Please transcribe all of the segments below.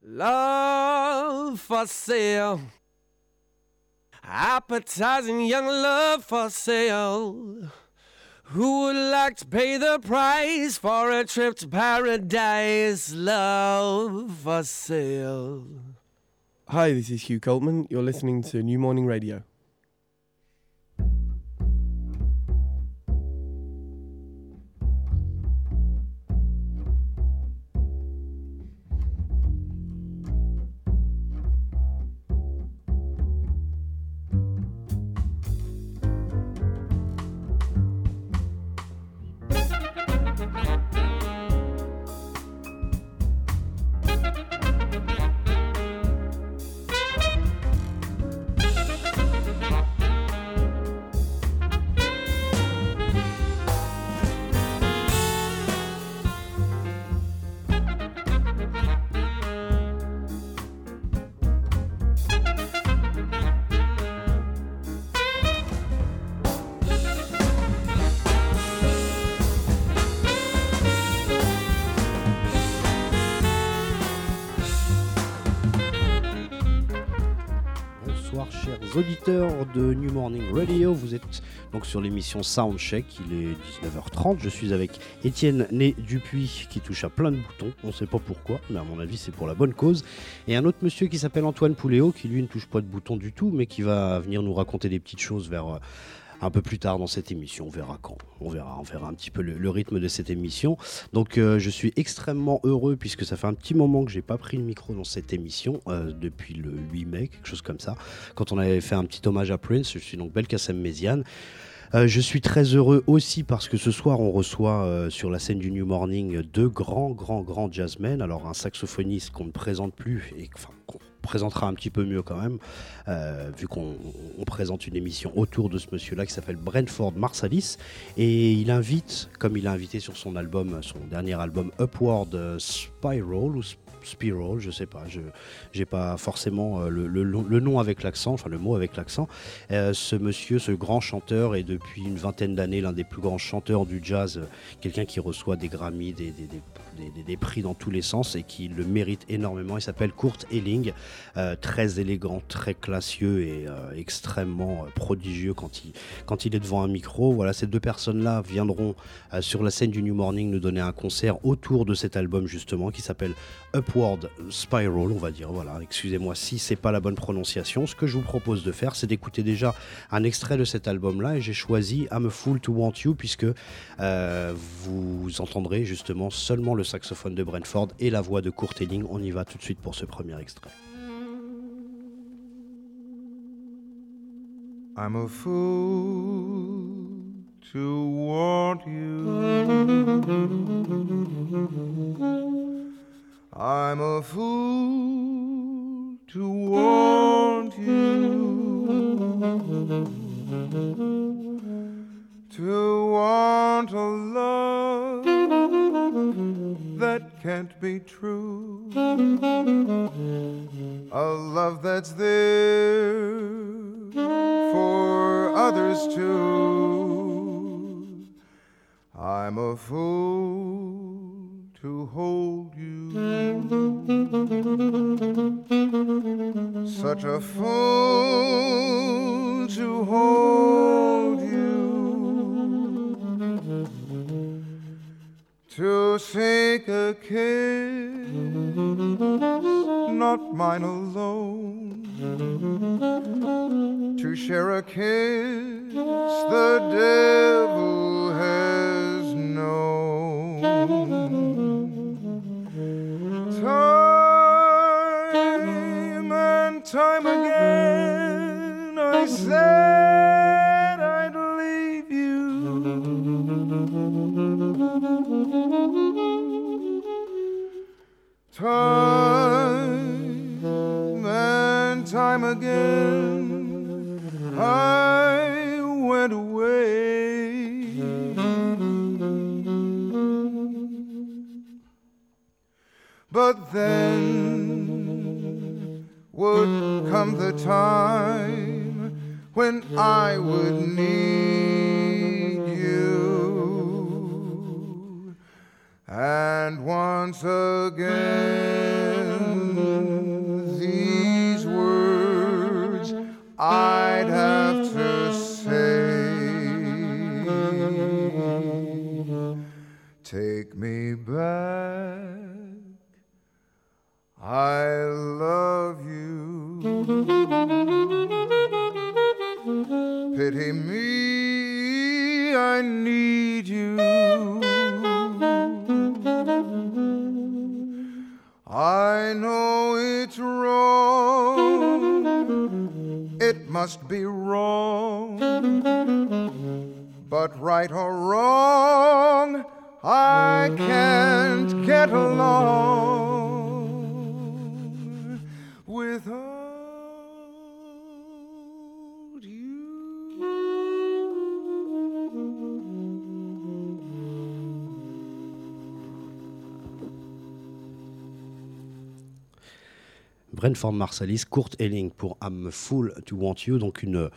Love for sale. Appetizing young love for sale. Who would like to pay the price for a trip to paradise? Love for sale. Hi, this is Hugh Coltman. You're listening to New Morning Radio. Sur l'émission Soundcheck. Il est 19h30. Je suis avec Étienne Né Dupuis qui touche à plein de boutons. On ne sait pas pourquoi, mais à mon avis, c'est pour la bonne cause. Et un autre monsieur qui s'appelle Antoine Pouléo qui lui ne touche pas de boutons du tout, mais qui va venir nous raconter des petites choses vers euh, un peu plus tard dans cette émission. On verra quand. On verra, on verra un petit peu le, rythme de cette émission. Donc euh, je suis extrêmement heureux puisque ça fait un petit moment que j'ai pas pris le micro dans cette émission euh, depuis le 8 mai, quelque chose comme ça. Quand on avait fait un petit hommage à Prince, je suis donc Belkacem Méziane. Euh, je suis très heureux aussi parce que ce soir on reçoit sur la scène du New Morning deux grands, grands, grands jazzmen. Alors un saxophoniste qu'on ne présente plus et enfin présentera un petit peu mieux quand même, euh, vu qu'on présente une émission autour de ce monsieur-là qui s'appelle Brentford Marsalis. Et il invite, comme il a invité sur son album, son dernier album Upward Spiral, ou Spiral, je sais pas, je n'ai pas forcément euh, le, nom avec l'accent, enfin le mot avec l'accent. Euh, ce monsieur, ce grand chanteur, est depuis une vingtaine d'années l'un des plus grands chanteurs du jazz, quelqu'un qui reçoit des Grammy, des, des, prix dans tous les sens et qui le mérite énormément. Il s'appelle Kurt Elling, euh, très élégant, très classieux et euh, extrêmement euh, prodigieux quand il, quand il est devant un micro. Voilà, ces deux personnes-là viendront sur la scène du New Morning nous donner un concert autour de cet album justement qui s'appelle Upward Spiral, on va dire. Voilà, excusez-moi si c'est pas la bonne prononciation. Ce que je vous propose de faire, c'est d'écouter déjà un extrait de cet album-là et j'ai choisi I'm a Fool to Want You puisque vous entendrez justement seulement le saxophone de Brentford et la voix de Kurt Elling. On y va tout de suite pour ce premier extrait. I'm a fool to want you. I'm a fool to want you. To want a love that can't be true. A love that's there for others too. I'm a fool to hold you. Such a fool to hold you to take a kiss, not mine alone, to share a kiss the devil has known. Time and time again, I said Time and time again, I went away. But then would come the time when I would need And once again, these words I'd have to say. Take me back. I love you. Pity me, I need you. I know it's wrong, it must be wrong, but right or wrong, I can't get along without Brentford Marsalis, Kurt Elling pour I'm Full to Want You, donc une,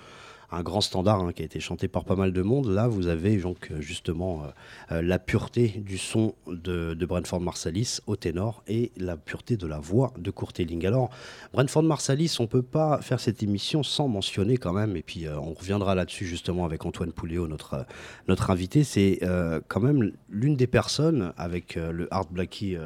un grand standard hein, qui a été chanté par pas mal de monde. Là, vous avez donc euh, justement euh, euh, la pureté du son de, Brentford Marsalis au ténor et la pureté de la voix de Kurt Elling. Alors, Brentford Marsalis, on peut pas faire cette émission sans mentionner quand même, et puis on reviendra là-dessus justement avec Antoine Pouléo, notre, notre invité. C'est quand même l'une des personnes avec le Art Blackie.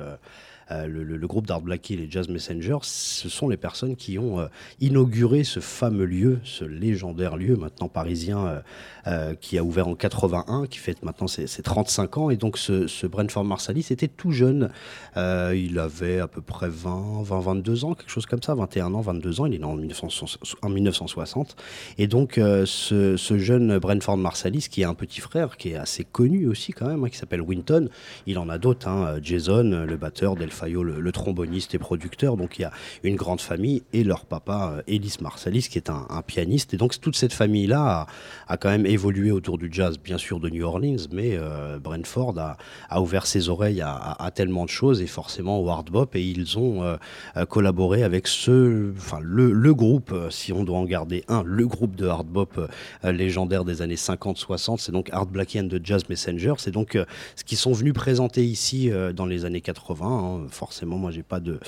Euh, le, groupe d'Art Blackie et les Jazz Messengers, ce sont les personnes qui ont euh, inauguré ce fameux lieu, ce légendaire lieu maintenant parisien euh, qui a ouvert en 81, qui fête maintenant ses, ses 35 ans. Et donc ce, Brentford Marsalis était tout jeune. Il avait à peu près 20, 20, 22 ans, quelque chose comme ça, 21 ans, 22 ans. Il est né en, 1960 en 1960. Et donc ce, jeune Brentford Marsalis, qui a un petit frère, qui est assez connu aussi quand même, hein, qui s'appelle Winton. Il en a d'autres, hein, Jason, le batteur, Del Fayo, le, tromboniste et producteur. Donc il y a une grande famille et leur papa, euh, Ellis Marsalis, qui est un, pianiste. Et donc toute cette famille-là a, quand même évolué autour du jazz, bien sûr de New Orleans, mais euh, Brentford a, ouvert ses oreilles à, tellement de choses et forcément au hard bop. Et ils ont euh, euh, collaboré avec ce, enfin le, groupe, euh, si on doit en garder un, le groupe de hard bop euh, légendaire des années 50-60, c'est donc Art Blackie and the Jazz Messengers. C'est donc euh, ce qu'ils sont venus présenter ici euh, dans les années 80. hein. Forcément, moi, j'ai pas de,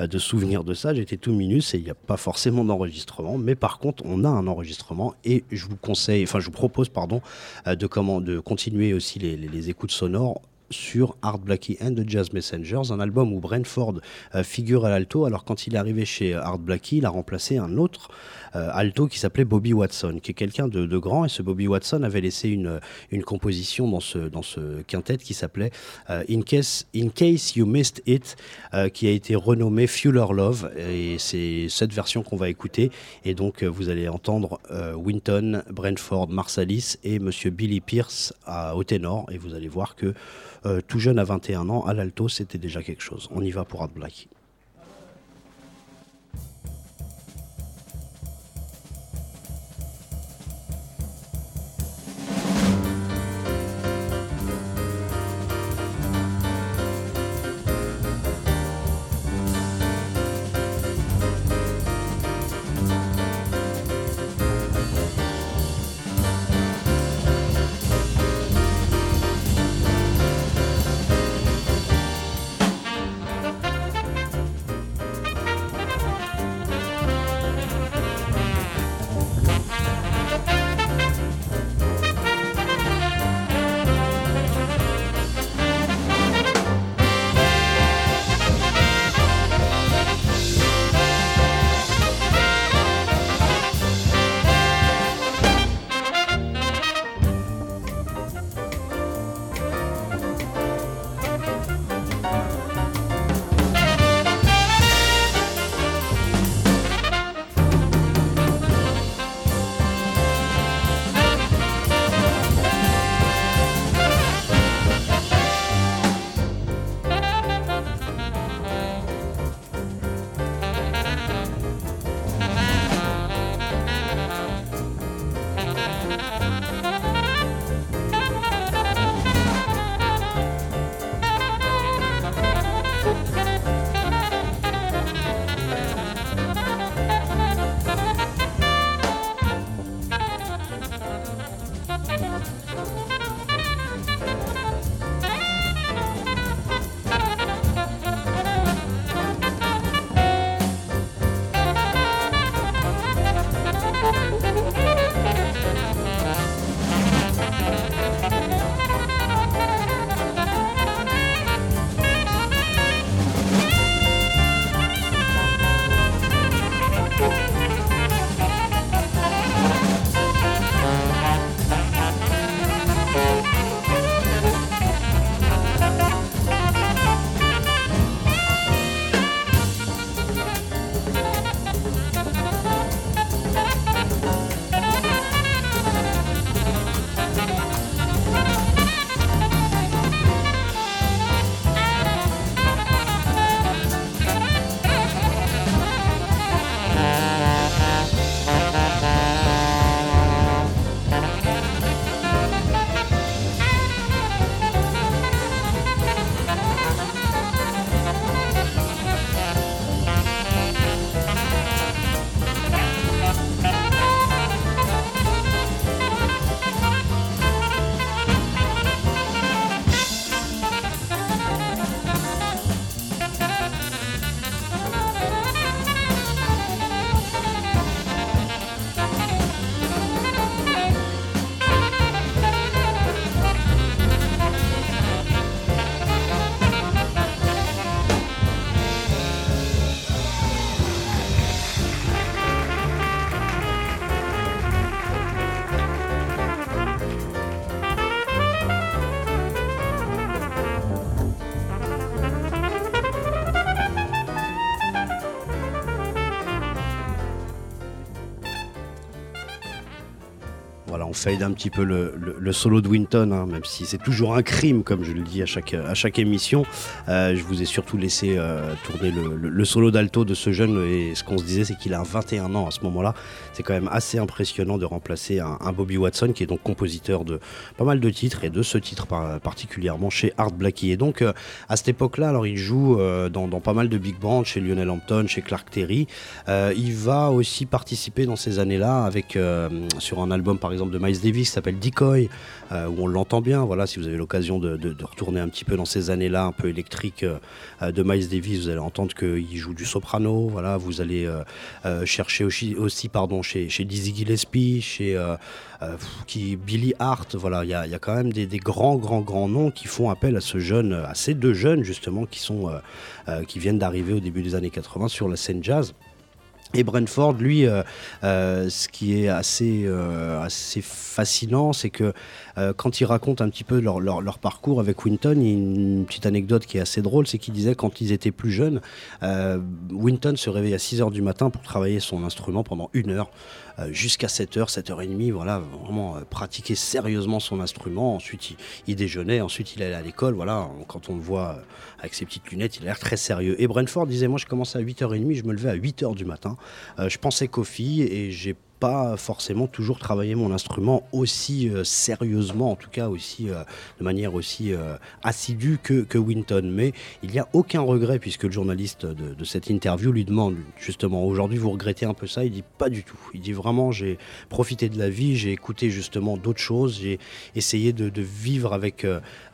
euh, de souvenir de ça. J'étais tout minus et il n'y a pas forcément d'enregistrement. Mais par contre, on a un enregistrement et je vous conseille, enfin, je vous propose, pardon, euh, de, comment, de continuer aussi les, écoutes sonores sur Art Blackie and the Jazz Messengers, un album où Brentford euh, figure à l'alto. Alors quand il est arrivé chez Art Blackie, il a remplacé un autre euh, alto qui s'appelait Bobby Watson, qui est quelqu'un de, grand. Et ce Bobby Watson avait laissé une, une composition dans ce, dans ce quintet qui s'appelait euh, In, Case, In Case You Missed It, qui a été renommé Fuller Love. Et c'est cette version qu'on va écouter. Et donc vous allez entendre Winton, Brentford, Marsalis et Monsieur Billy Pierce à, au ténor. Et vous allez voir que tout jeune à 21 ans, à l'alto, c'était déjà quelque chose. On y va pour Art Black. Fade un petit peu le, solo de Winton, hein, même si c'est toujours un crime, comme je le dis à chaque, à chaque émission. je vous ai surtout laissé tourner le, solo d'alto de ce jeune, et ce qu'on se disait, c'est qu'il a 21 ans à ce moment-là. C'est quand même assez impressionnant de remplacer un, Bobby Watson, qui est donc compositeur de pas mal de titres, et de ce titre particulièrement chez Art Blackie. Et donc, à cette époque-là, alors il joue dans, dans, pas mal de big bands, chez Lionel Hampton, chez Clark Terry. il va aussi participer dans ces années-là avec sur un album par exemple de Miles Davis s'appelle Decoy, euh, où on l'entend bien. Voilà, si vous avez l'occasion de, retourner un petit peu dans ces années-là un peu électriques euh, de Miles Davis, vous allez entendre qu'il joue du soprano. Voilà, vous allez euh, chercher aussi, pardon, chez, chez Dizzy Gillespie, chez Billy Hart. Voilà, il y, a, quand même des, grands, grands, grands noms qui font appel à ce jeune, à ces deux jeunes justement qui sont, qui viennent d'arriver au début des années 80 sur la scène jazz. Et Brentford, lui, euh, euh, ce qui est assez, euh, fascinant, c'est que quand il raconte un petit peu leur, leur, parcours avec Winton, il y a une petite anecdote qui est assez drôle, c'est qu'il disait quand ils étaient plus jeunes, Winton se réveillait à 6 h du matin pour travailler son instrument pendant une heure. Euh, jusqu'à 7h, 7h30, voilà, vraiment euh, pratiquer sérieusement son instrument. Ensuite, il, déjeunait, ensuite il allait à l'école. Voilà, quand on le voit euh, avec ses petites lunettes, il a l'air très sérieux. Et Brentford disait, moi je commençais à 8h30, je me levais à 8h du matin. je pensais qu'aux filles et j'ai forcément toujours travailler mon instrument aussi euh, sérieusement, en tout cas aussi euh, de manière aussi euh, assidue que, que, Winton. Mais il n'y a aucun regret puisque le journaliste de, cette interview lui demande justement aujourd'hui vous regrettez un peu ça? Il dit pas du tout. Il dit vraiment j'ai profité de la vie, j'ai écouté justement d'autres choses, j'ai essayé de, vivre avec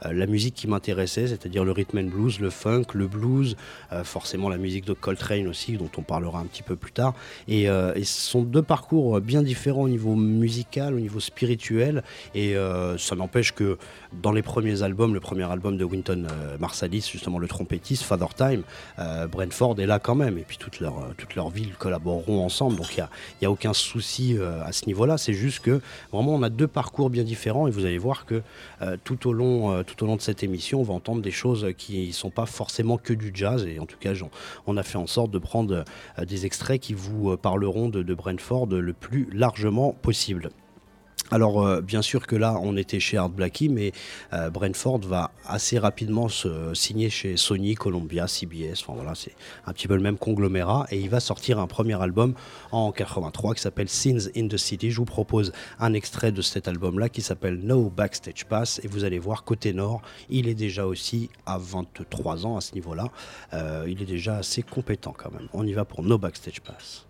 la musique qui m'intéressait, c'est-à-dire le rhythm and blues, le funk, le blues, forcément la musique de Coltrane aussi dont on parlera un petit peu plus tard. Et, et ce sont deux parcours bien différent au niveau musical, au niveau spirituel. Et euh, ça n'empêche que dans les premiers albums, le premier album de Winton euh, Marsalis, justement le trompettiste, Father Time, euh, Brentford est là quand même. Et puis toute leur villes collaboreront ensemble. Donc il n'y a, aucun souci à ce niveau-là. C'est juste que vraiment on a deux parcours bien différents. Et vous allez voir que tout, au long, tout au long de cette émission, on va entendre des choses qui ne sont pas forcément que du jazz. Et en tout cas, on a fait en sorte de prendre des extraits qui vous parleront de Brentford le plus largement possible. Alors euh, bien sûr que là on était chez Art Blackie mais euh, Brentford va assez rapidement se signer chez Sony, Columbia, CBS, enfin c'est un petit peu le même conglomérat et il va sortir un premier album en 83 qui s'appelle Scenes in the City. Je vous propose un extrait de cet album là qui s'appelle No Backstage Pass et vous allez voir côté nord il est déjà aussi à 23 ans à ce niveau là, euh, il est déjà assez compétent quand même. On y va pour No Backstage Pass.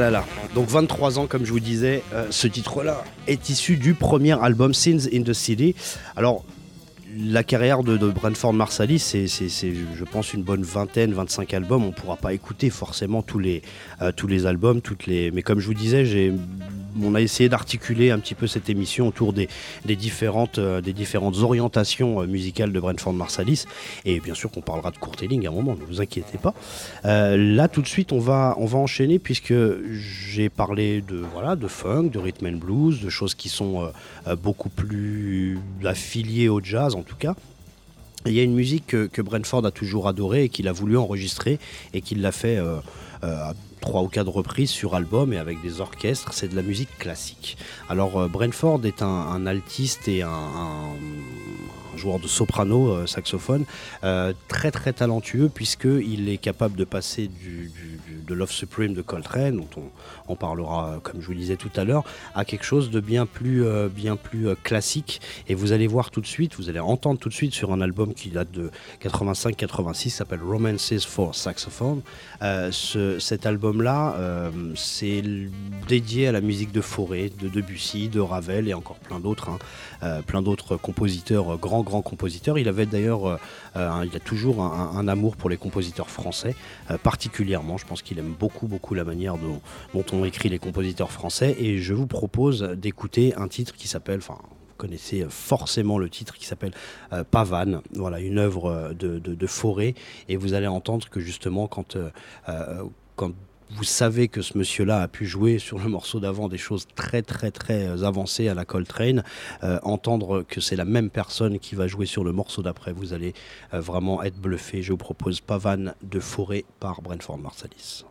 Ah. Donc 23 ans, comme je vous disais, euh, ce titre-là est issu du premier album Sins in the City. Alors, la carrière de, de Brentford Marsalis, c'est, je pense, une bonne vingtaine, 25 albums. On ne pourra pas écouter forcément tous les, euh, tous les albums, toutes les... mais comme je vous disais, j'ai on a essayé d'articuler un petit peu cette émission autour des, différentes, euh, des différentes orientations euh, musicales de Brentford Marsalis. Et bien sûr qu'on parlera de courtelling à un moment, ne vous inquiétez pas. Euh, là, tout de suite, on va, on va enchaîner puisque j'ai parlé de, voilà, de funk, de rhythm and blues, de choses qui sont beaucoup plus affiliées au jazz en tout cas. Il y a une musique que, Brentford a toujours adorée et qu'il a voulu enregistrer et qu'il l'a fait trois ou quatre reprises sur album et avec des orchestres, c'est de la musique classique. Alors euh, Brentford est un, altiste et un, joueur de soprano, euh, saxophone, euh, très très talentueux puisqu'il est capable de passer du, de Love Supreme de Coltrane, dont on, parlera comme je vous le disais tout à l'heure, à quelque chose de bien plus, bien plus classique. Et vous allez voir tout de suite, vous allez entendre tout de suite sur un album qui date de 85-86, s'appelle Romances for Saxophone. Cet album là, euh, c'est dédié à la musique de Forêt, de Debussy, de Ravel et encore plein d'autres, hein. euh, plein d'autres compositeurs, euh, grands grands compositeurs. Il avait d'ailleurs, il a toujours un, amour pour les compositeurs français, particulièrement. Je pense qu'il aime beaucoup beaucoup la manière dont, on écrit les compositeurs français. Et je vous propose d'écouter un titre qui s'appelle, connaissez forcément le titre qui s'appelle Pavane, voilà, une œuvre de, de, Forêt, et vous allez entendre que justement quand, quand vous savez que ce monsieur-là a pu jouer sur le morceau d'avant des choses très très très euh, avancées à la Coltrane. Euh, entendre que c'est la même personne qui va jouer sur le morceau d'après, vous allez euh, vraiment être bluffé. Je vous propose Pavane de Forêt par Brentford Marsalis.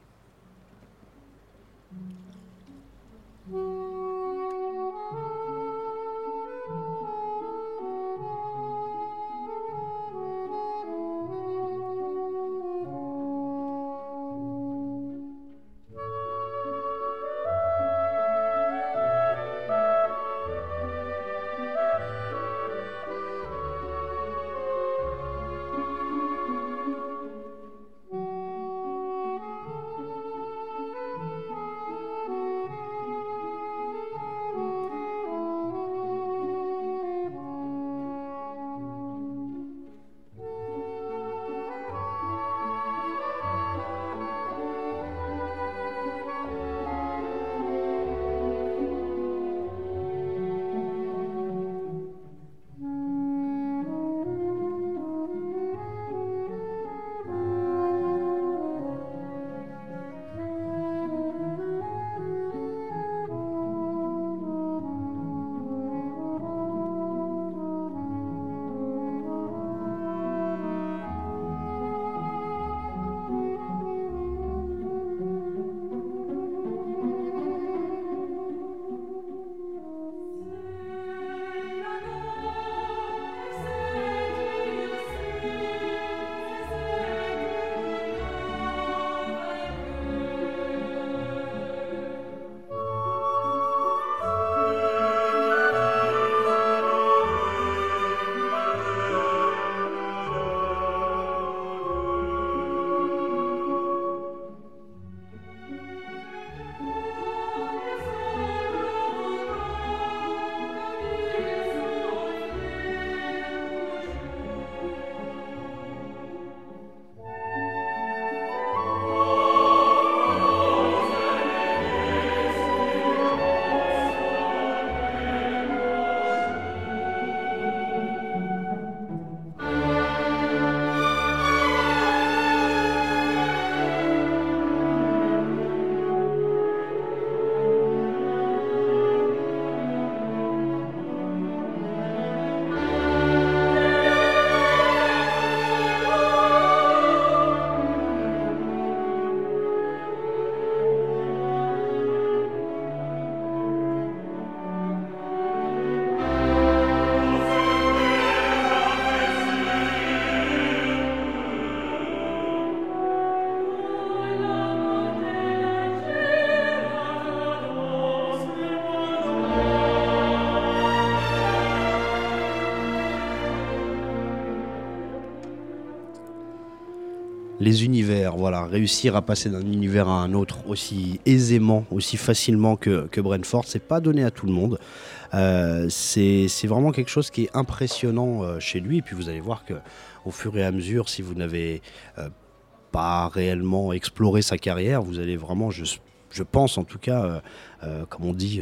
Les univers, voilà, réussir à passer d'un univers à un autre aussi aisément, aussi facilement que, que Brentford, c'est pas donné à tout le monde. Euh, c'est vraiment quelque chose qui est impressionnant euh, chez lui. Et puis vous allez voir que au fur et à mesure, si vous n'avez euh, pas réellement exploré sa carrière, vous allez vraiment, je, je pense en tout cas, comme on dit,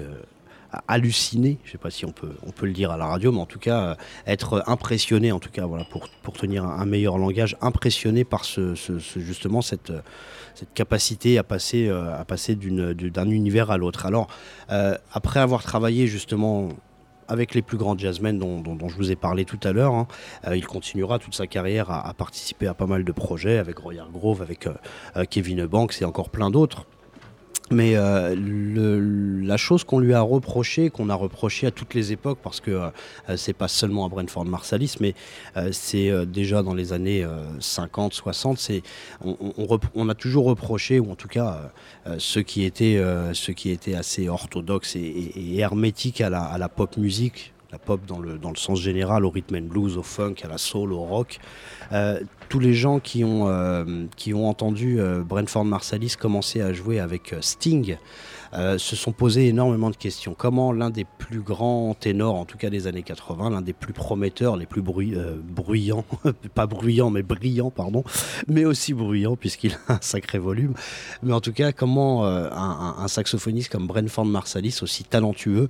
halluciner, je ne sais pas si on peut, on peut le dire à la radio, mais en tout cas euh, être impressionné, en tout cas voilà, pour, pour tenir un meilleur langage, impressionné par ce, justement cette, cette capacité à passer, euh, à passer d'un univers à l'autre. Alors euh, après avoir travaillé justement avec les plus grands jazzmen dont, je vous ai parlé tout à l'heure. Hein, il continuera toute sa carrière à, participer à pas mal de projets avec Roy Grove, avec Kevin Banks et encore plein d'autres. Mais euh, la chose qu'on lui a reproché, qu'on a reproché à toutes les époques, parce que euh, c'est pas seulement à Brentford Marsalis, mais euh, c'est déjà dans les années 50, 60, c'est on, a toujours reproché, ou en tout cas ceux qui étaient ceux qui étaient assez orthodoxes et, hermétiques à la, à la pop musique, la pop dans le, dans le sens général, au rhythm and blues, au funk, à la soul, au rock. Euh, tous les gens qui ont, euh, qui ont entendu euh, Brentford Marsalis commencer à jouer avec Sting euh, se sont posé énormément de questions. Comment l'un des plus grands ténors, en tout cas des années 80, l'un des plus prometteurs, les plus bruyants, pas bruyants mais brillants, pardon, mais aussi bruyants puisqu'il a un sacré volume. Mais en tout cas, comment un, saxophoniste comme Brentford Marsalis, aussi talentueux,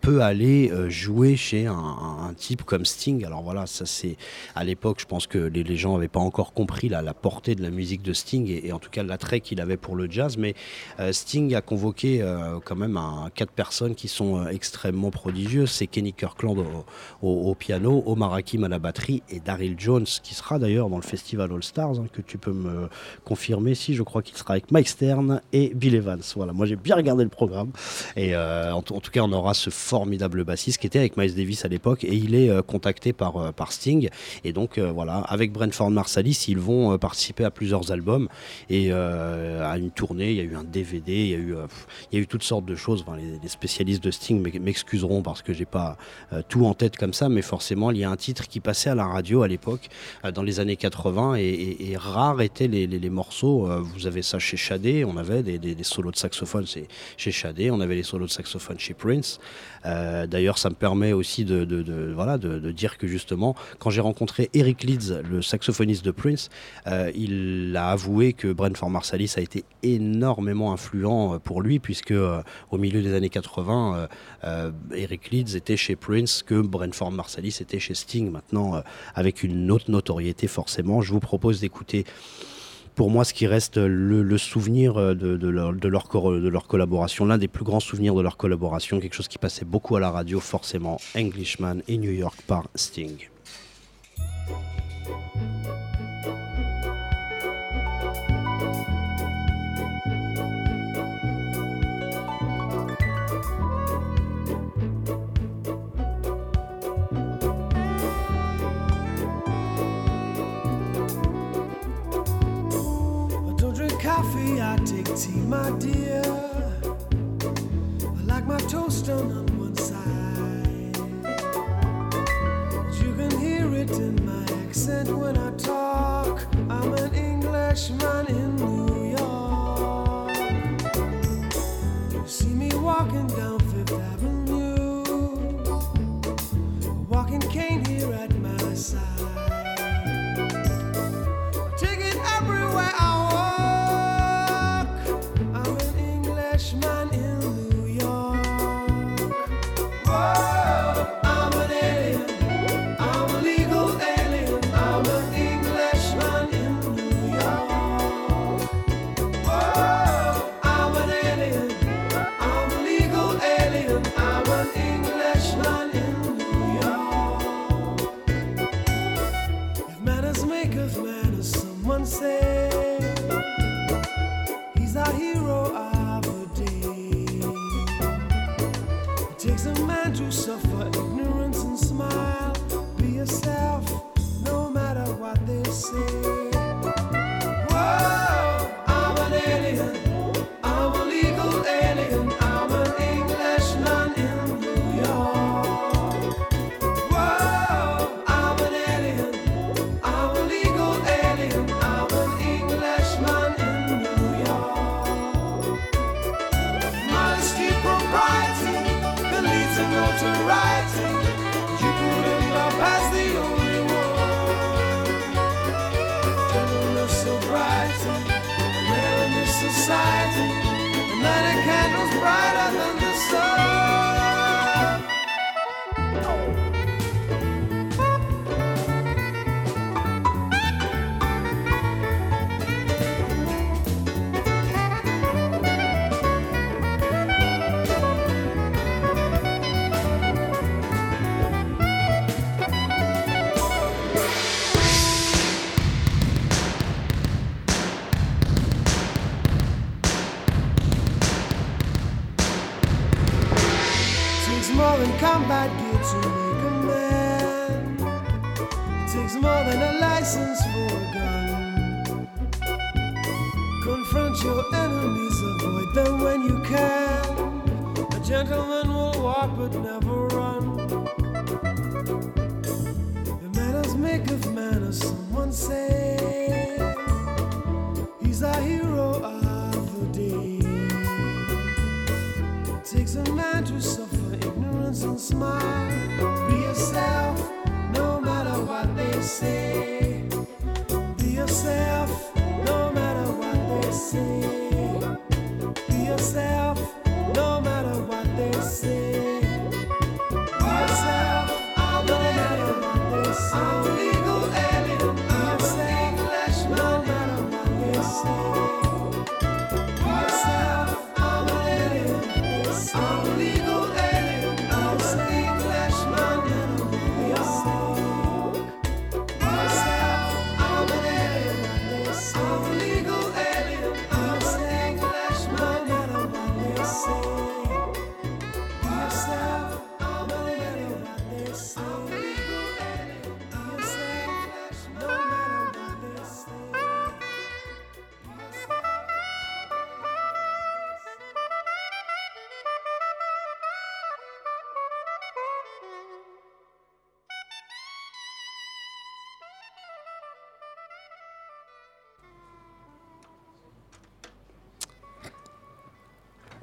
peut aller jouer chez un, type comme Sting? Alors voilà, ça c'est à l'époque, je pense que les, gens n'avaient pas encore compris la, la, portée de la musique de Sting et, en tout cas l'attrait qu'il avait pour le jazz. Mais Sting a convoqué euh, quand même quatre personnes qui sont euh, extrêmement prodigieuses. C'est Kenny Kirkland au, piano, Omar Hakim à la batterie et Daryl Jones qui sera d'ailleurs dans le festival All Stars, hein, que tu peux me confirmer si je crois qu'il sera avec Mike Stern et Bill Evans. Voilà, moi j'ai bien regardé le programme et euh, en, tout cas on aura ce formidable bassiste qui était avec Miles Davis à l'époque et il est contacté par, par Sting et donc voilà avec Brentford Marsalis ils vont participer à plusieurs albums et à une tournée il y a eu un DVD il y a eu il y a eu toutes sortes de choses. les, spécialistes de Sting m'excuseront parce que j'ai pas euh, tout en tête comme ça, mais forcément, il y a un titre qui passait à la radio à l'époque, euh, dans les années 80, et, rares étaient les, morceaux. Euh, vous avez ça chez Shadé, on avait des, solos de saxophone chez Shadé, on avait les solos de saxophone chez Prince. D'ailleurs, ça me permet aussi de, de, dire que justement, quand j'ai rencontré Eric Leeds, le saxophoniste de Prince, il a avoué que Brentford Marsalis a été énormément influent pour lui, puisque euh, au milieu des années 80, euh, euh, Eric Leeds était chez Prince, que Brentford Marsalis était chez Sting. Maintenant, avec une autre notoriété forcément, je vous propose d'écouter pour moi ce qui reste le, souvenir de, leur, collaboration, l'un des plus grands souvenirs de leur collaboration, quelque chose qui passait beaucoup à la radio forcément, Englishman et New York par Sting. Tea, my dear. I like my toast done on one side. You can hear it in my accent when I talk. I'm an Englishman in New York. You see me walking down Fifth Avenue, walking cane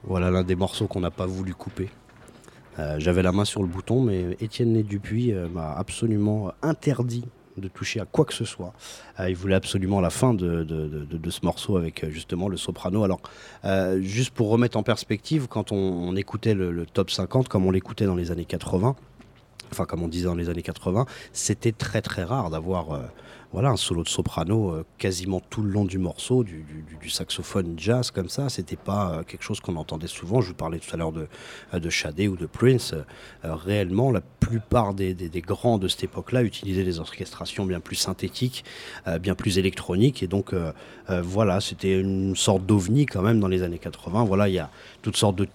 Voilà l'un des morceaux qu'on n'a pas voulu couper. Euh, J'avais la main sur le bouton, mais Étienne Né Dupuis euh, m'a absolument interdit de toucher à quoi que ce soit. Euh, il voulait absolument la fin de, ce morceau avec justement le soprano. Alors, juste pour remettre en perspective, quand on, écoutait le top 50, comme on l'écoutait dans les années 80, enfin comme on disait dans les années 80, c'était très très rare d'avoir euh, voilà, un solo de soprano euh, quasiment tout le long du morceau, du, saxophone jazz comme ça. C'était pas euh, quelque chose qu'on entendait souvent. Je vous parlais tout à l'heure de, de ou de Prince. Réellement, la plupart des, des- des grands de cette époque-là utilisaient des orchestrations bien plus synthétiques, bien plus électroniques. Et donc, voilà, c'était une sorte d'ovni quand même dans les années 80. Voilà, il y a toutes sortes de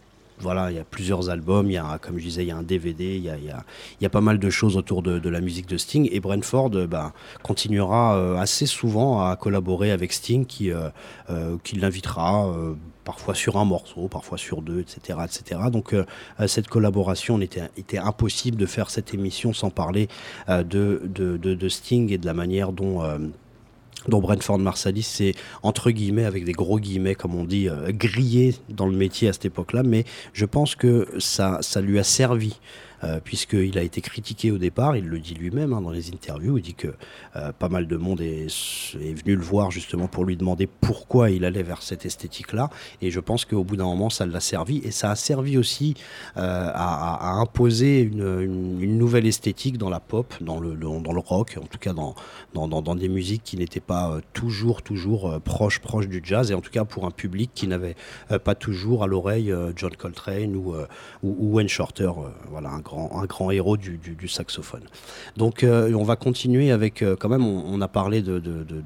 voilà, il y a plusieurs albums, il y a, comme je disais, il y a un DVD, il y a, y a- pas mal de choses autour de, la musique de Sting. Et Brentford euh, bah, continuera euh, assez souvent à collaborer avec Sting, qui, euh, qui l'invitera parfois sur un morceau, parfois sur deux, etc. etc. Donc cette collaboration, il était, impossible de faire cette émission sans parler de, Sting et de la manière dont... dont Brentford Marsalis s'est, entre guillemets, avec des gros guillemets, comme on dit, euh, grillé dans le métier à cette époque-là, mais je pense que ça, ça lui a servi. Euh, puisqu'il a été critiqué au départ, il le dit lui-même hein, dans les interviews, il dit que euh, pas mal de monde est, venu le voir justement pour lui demander pourquoi il allait vers cette esthétique-là, et je pense qu'au bout d'un moment, ça l'a servi, et ça a servi aussi euh, à, imposer une, nouvelle esthétique dans la pop, dans le, dans le rock, en tout cas dans, dans, des musiques qui n'étaient pas toujours, toujours proches, proches du jazz, et en tout cas pour un public qui n'avait pas toujours à l'oreille John Coltrane ou, ou, ou Wayne Shorter, voilà, un grand, un grand héros du, saxophone. Donc euh, on va continuer avec, euh, quand même, on, a parlé de,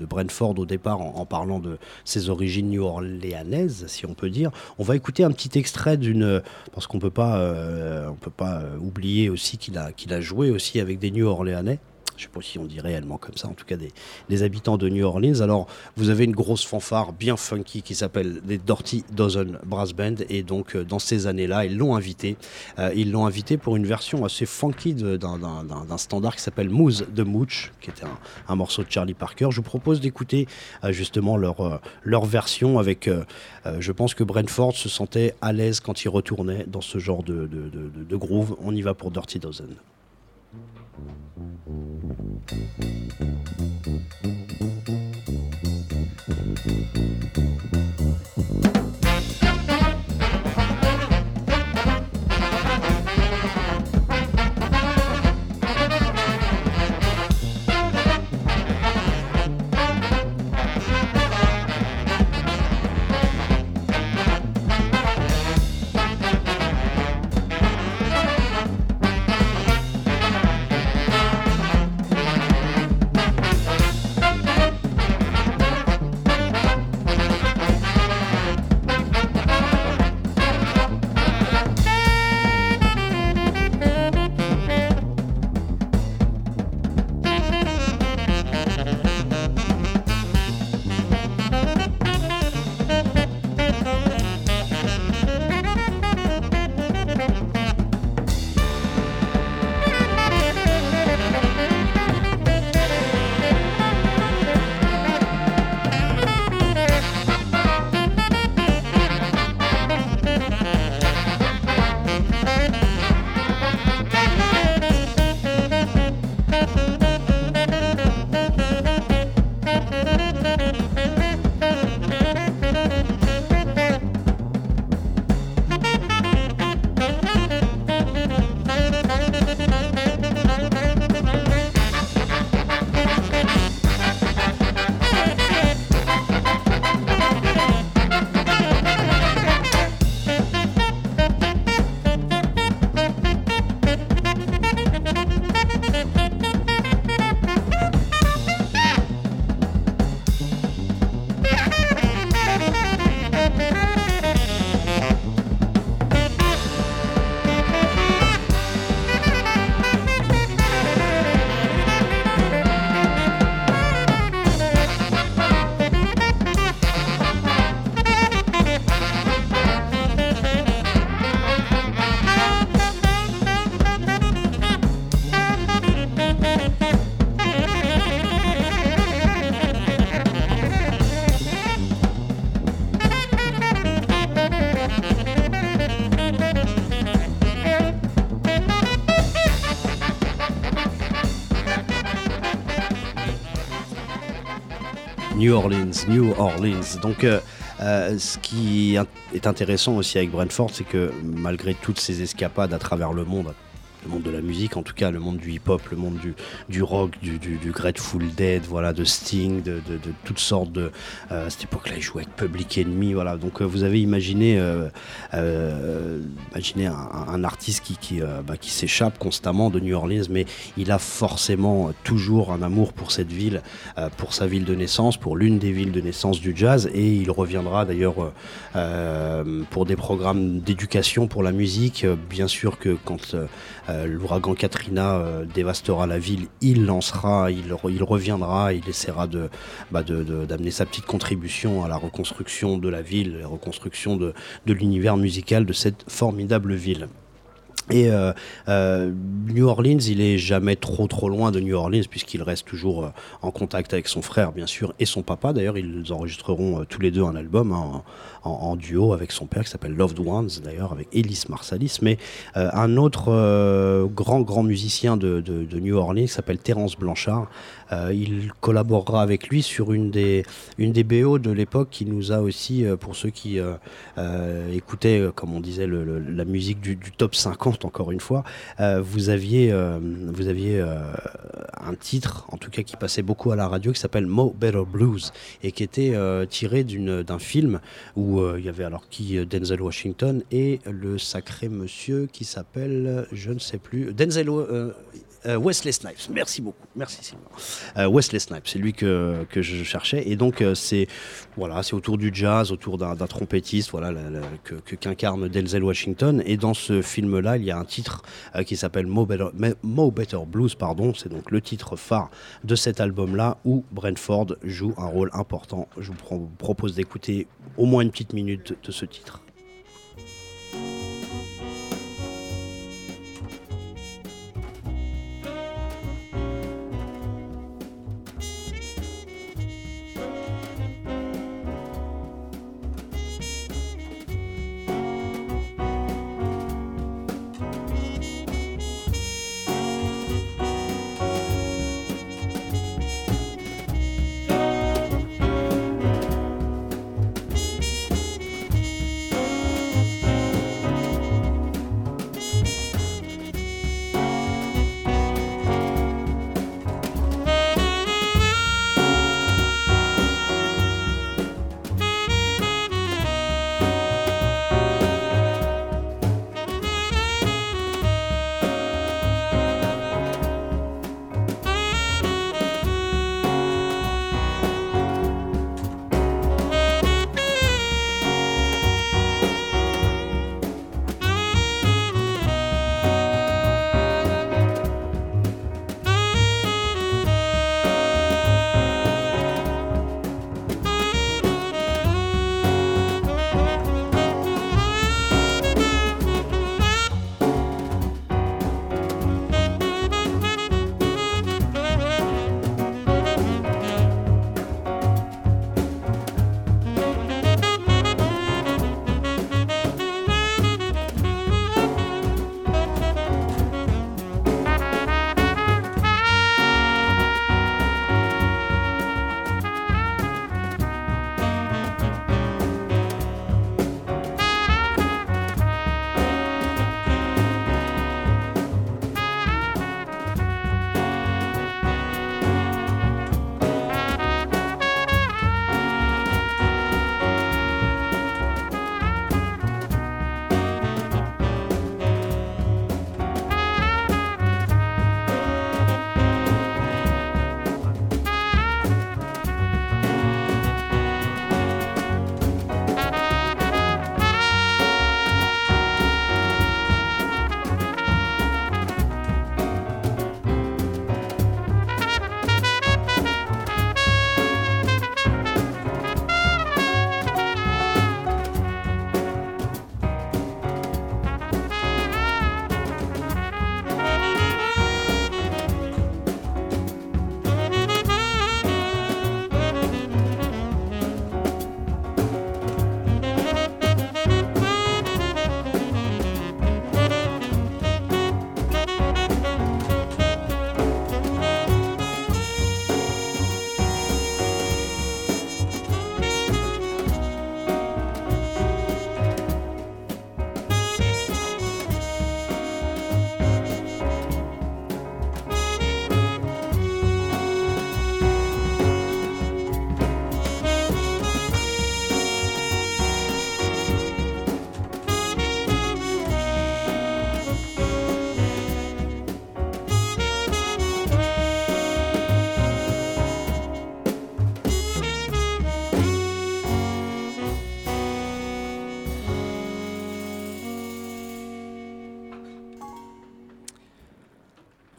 Brentford au départ en, parlant de ses origines new-orléanaises, si on peut dire. On va écouter un petit extrait d'une, parce qu'on peut pas, euh, on peut pas euh, oublier aussi qu'il a, qu'il a joué aussi avec des New-Orléanais. Je sais pas si on dit réellement comme ça, en tout cas des, habitants de New Orleans. Alors, vous avez une grosse fanfare bien funky qui s'appelle les Dirty Dozen Brass Band. Et donc, euh, dans ces années-là, ils l'ont invité. Euh, ils l'ont invité pour une version assez funky de- d'un- standard qui s'appelle Moose the Mooch, qui était un, morceau de Charlie Parker. Je vous propose d'écouter euh, justement leur, version avec. je pense que Brentford se sentait à l'aise quand il retournait dans ce genre de, de- de- de- de groove. On y va pour Dirty Dozen. Mm-hmm. New Orleans, New Orleans. Donc, euh, euh, ce qui est intéressant aussi avec Brentford, c'est que malgré toutes ces escapades à travers le monde, le monde de la musique, en tout cas le monde du hip-hop, le monde du, du rock, du, du, du, Grateful Dead, voilà, de Sting, de, de, toutes sortes de. Euh, à cette époque-là, il jouait avec Public Enemy, voilà. Donc euh, vous avez imaginé, euh, imaginé un, artiste qui, qui, bah, qui s'échappe constamment de New Orleans, mais il a forcément toujours un amour pour cette ville, pour sa ville de naissance, pour l'une des villes de naissance du jazz, et il reviendra d'ailleurs pour des programmes d'éducation pour la musique. bien sûr que quand l'ouragan Katrina euh, dévastera la ville, il lancera, il, reviendra, il essaiera bah d'amener sa petite contribution à la reconstruction de la ville, la reconstruction de l'univers musical de cette formidable ville. Et euh, euh, New Orleans, il est jamais trop trop loin de New Orleans puisqu'il reste toujours euh, en contact avec son frère bien sûr et son papa. D'ailleurs, ils enregistreront tous les deux un album hein, en, duo avec son père qui s'appelle Loved Ones d'ailleurs avec Ellis Marsalis. Mais un autre grand grand musicien de, de, de New Orleans s'appelle Terence Blanchard. Il collaborera avec lui sur une des une des BO de l'époque qui nous a aussi pour ceux qui écoutaient comme on disait la musique du, top 50 encore une fois, euh, vous aviez, euh, vous aviez euh, un titre, en tout cas qui passait beaucoup à la radio, qui s'appelle Mo Better Blues, et qui était euh, tiré d'un film où euh, il y avait alors qui Denzel Washington et le sacré monsieur qui s'appelle, je ne sais plus, Denzel euh, Wesley Snipes. Merci beaucoup. Merci Sylvain. Euh, Wesley Snipes, c'est lui que, que je cherchais. Et donc, euh, c'est voilà, c'est autour du jazz, autour d'un trompettiste voilà, que, qu'incarne Denzel Washington. Et dans ce film-là, il y a un titre euh, qui s'appelle Mo Mo Better Blues. pardon. C'est donc le titre phare de cet album-là où Brentford joue un rôle important. Je vous pro propose d'écouter au moins une petite minute de ce titre.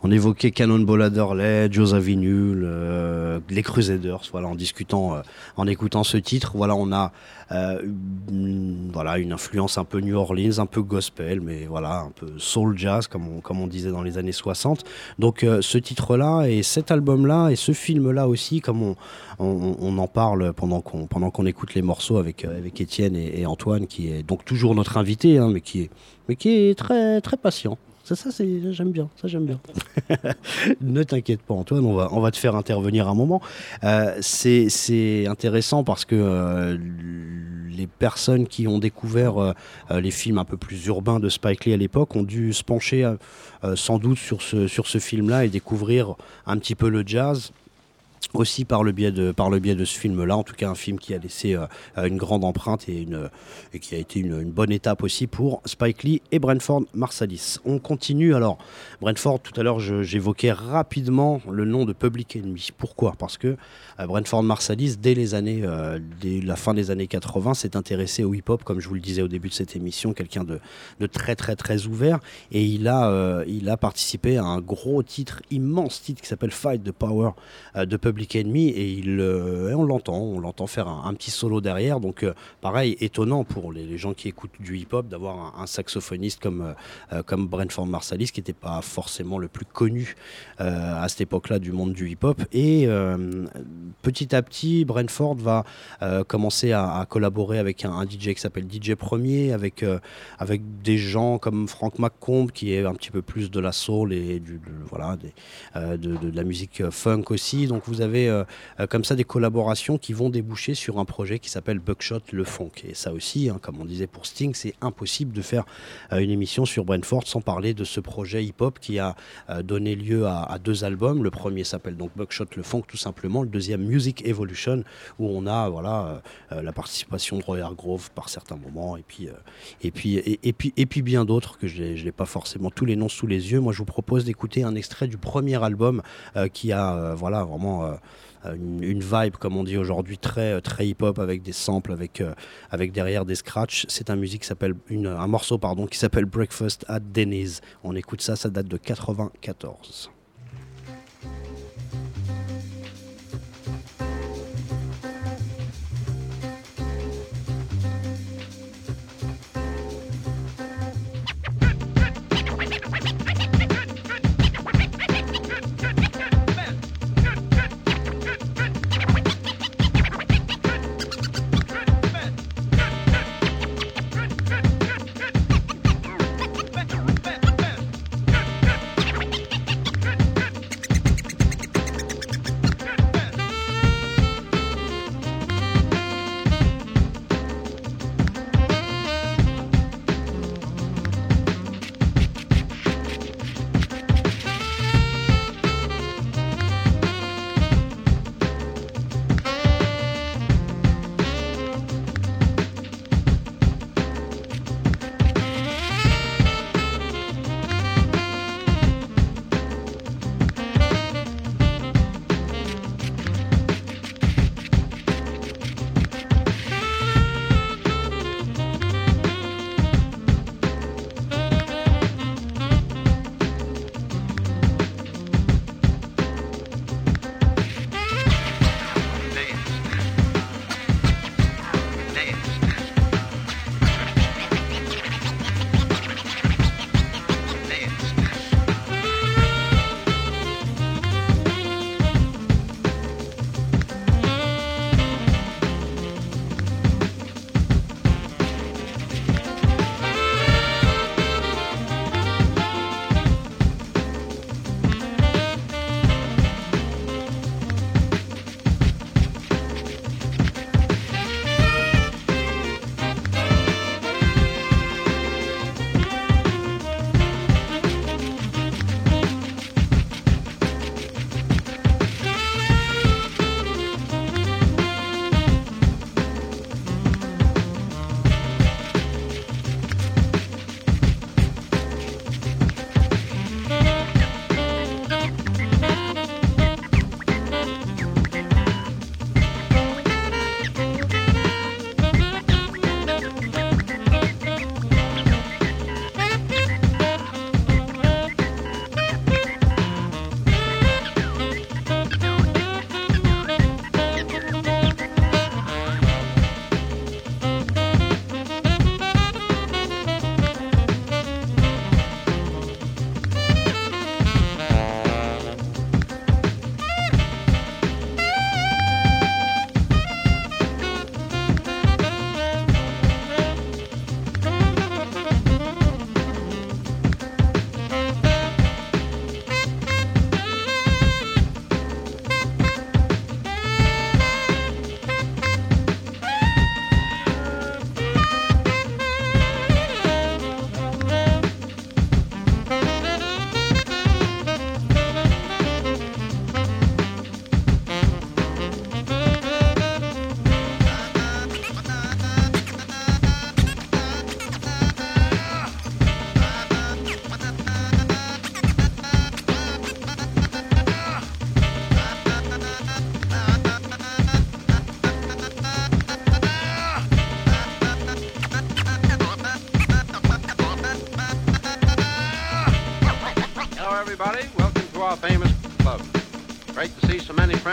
On évoquait Cannonball Adderley, Joe Zawinul, les Crusaders. Voilà, en discutant, en écoutant ce titre, voilà, on a une, voilà une influence un peu New Orleans, un peu gospel, mais voilà un peu soul jazz comme on, comme on disait dans les années 60. Donc ce titre-là et cet album-là et ce film-là aussi, comme on, on, en parle pendant qu'on pendant qu'on écoute les morceaux avec avec Étienne et, Antoine, qui est donc toujours notre invité, hein, mais qui est mais qui est très très patient. Ça, ça j'aime bien, ça j'aime bien. ne t'inquiète pas Antoine, on va, on va te faire intervenir un moment. Euh, c'est, intéressant parce que euh, les personnes qui ont découvert euh, les films un peu plus urbains de Spike Lee à l'époque ont dû se pencher sans doute sur ce, sur ce film-là et découvrir un petit peu le jazz aussi par le biais de par le biais de ce film là en tout cas un film qui a laissé euh, une grande empreinte et une et qui a été une, bonne étape aussi pour Spike Lee et Brentford Marsalis. On continue. Alors Brentford tout à l'heure j'évoquais rapidement le nom de Public Enemy. Pourquoi? Parce que euh, Brentford Marsalis dès les années euh, la fin des années 80 s'est intéressé au hip hop comme je vous le disais au début de cette émission quelqu'un de, de très très très ouvert. Et il a il a participé à un gros titre immense titre qui s'appelle Fight the Power de Public Public Enemy et il, euh, on l'entend, on l'entend faire un, petit solo derrière. Donc euh, pareil, étonnant pour les, gens qui écoutent du hip-hop d'avoir un, saxophoniste comme, euh, comme Brentford Marsalis qui n'était pas forcément le plus connu à cette époque-là du monde du hip-hop. Et petit à petit, Brentford va commencer à, collaborer avec un, DJ qui s'appelle DJ Premier, avec, avec des gens comme Frank McComb qui est un petit peu plus de la soul et du, voilà, des, de, de, la musique funk aussi. Donc vous avez avez euh, euh, comme ça des collaborations qui vont déboucher sur un projet qui s'appelle Buckshot le Funk. Et ça aussi, hein, comme on disait pour Sting, c'est impossible de faire euh, une émission sur Brentford sans parler de ce projet hip-hop qui a donné lieu à, deux albums. Le premier s'appelle donc Buckshot le Funk tout simplement. Le deuxième Music Evolution où on a voilà la participation de Roy Hargrove par certains moments et puis et puis et, puis et puis bien d'autres que je n'ai pas forcément tous les noms sous les yeux. Moi, je vous propose d'écouter un extrait du premier album qui a voilà vraiment euh, une, vibe, comme on dit aujourd'hui, très, euh, hip-hop avec des samples, avec, euh, avec derrière des scratchs. C'est un, un morceau pardon, qui s'appelle Breakfast at Denny's. On écoute ça, ça date de 94.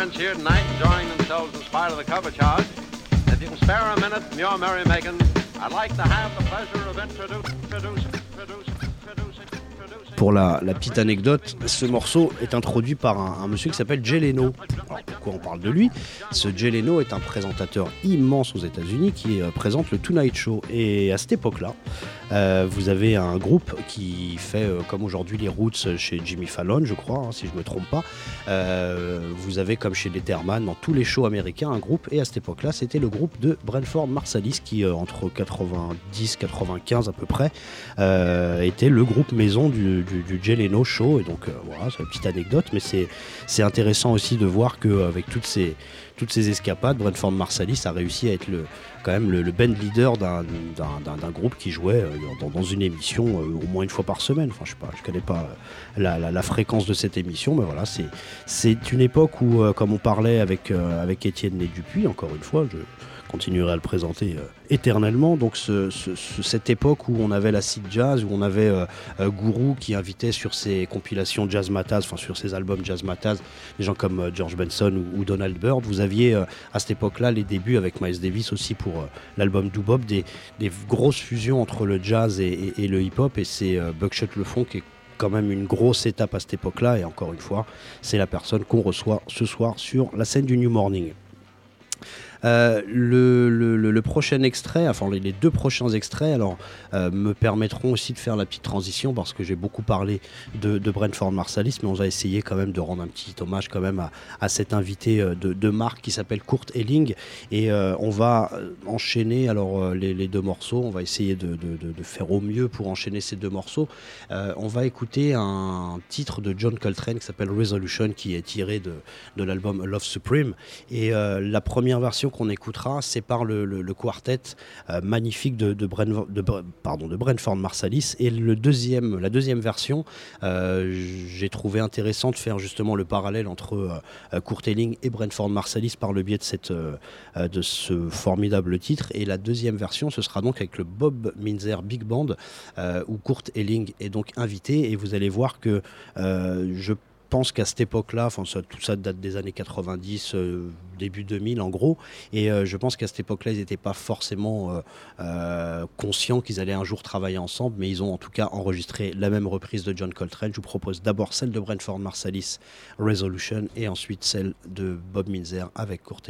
Friends here tonight enjoying themselves in spite of the cover charge. If you can spare a minute from your merrymaking, I'd like to have the pleasure of introducing, introducing, introducing, introducing. Pour la, la petite anecdote, ce morceau est introduit par un, un monsieur qui s'appelle Jay Leno. Alors pourquoi on parle de lui? Ce Jay Leno est un présentateur immense aux États-Unis qui euh, présente le Tonight Show. Et à cette époque-là, euh, vous avez un groupe qui fait euh, comme aujourd'hui les Roots chez Jimmy Fallon, je crois, hein, si je ne me trompe pas. Euh, vous avez comme chez Letterman dans tous les shows américains un groupe. Et à cette époque-là, c'était le groupe de Brentford Marsalis qui, entre 90 95 à peu près, était le groupe maison du, du, du Show. Et donc voilà, c'est une petite anecdote, mais c'est intéressant aussi de voir qu'avec toutes toutes ces escapades, Brentford Marsalis a réussi à être le, quand même le, band leader d'un groupe qui jouait euh, dans, une émission euh, au moins une fois par semaine. Enfin, je sais pas, je connais pas euh, la, fréquence de cette émission, mais voilà, c'est une époque où, comme on parlait avec, avec Étienne Né Dupuis, encore une fois, je continuerai à le présenter euh, éternellement. Donc, ce- ce- ce- cette époque où on avait la seed jazz, où on avait euh, euh, Guru qui invitait sur ses compilations Jazz Mataz, enfin sur ses albums Jazz Mataz, des gens comme George Benson ou, Donald Byrd. Vous aviez à cette époque-là les débuts avec Miles Davis aussi pour l'album Do Bob, des, des grosses fusions entre le jazz et, le hip-hop. Et c'est Buckshot Le Fond qui est quand même une grosse étape à cette époque-là. Et encore une fois, c'est la personne qu'on reçoit ce soir sur la scène du New Morning. Euh, le, prochain extrait, enfin les, deux prochains extraits, alors euh, me permettront aussi de faire la petite transition parce que j'ai beaucoup parlé de, de Brentford Marsalis, mais on va essayer quand même de rendre un petit hommage quand même à, à cet invité euh, de, marque qui s'appelle Kurt Elling. Et on va enchaîner alors les, deux morceaux, on va essayer de, de- faire au mieux pour enchaîner ces deux morceaux. On va écouter un titre de John Coltrane qui s'appelle Resolution qui est tiré de, l'album Love Supreme. Et la première version qu'on écoutera, c'est par le, quartet euh, magnifique de, de, Brentford Marsalis. Et le deuxième, la deuxième version, euh, j'ai trouvé intéressant de faire justement le parallèle entre euh, euh, Kurt Elling et Brentford Marsalis par le biais de, cette, ce formidable titre. Et la deuxième version, ce sera donc avec le Bob Minzer Big Band, où Kurt Elling est donc invité. Et vous allez voir que je pense qu'à cette époque-là, tout ça date des années 90, euh, début 2000 en gros, et euh, je pense qu'à cette époque-là, ils n'étaient pas forcément euh, conscients qu'ils allaient un jour travailler ensemble, mais ils ont en tout cas enregistré la même reprise de John Coltrane. Je vous propose d'abord celle de Brentford Marsalis, Resolution, et ensuite celle de Bob Minzer avec Kurt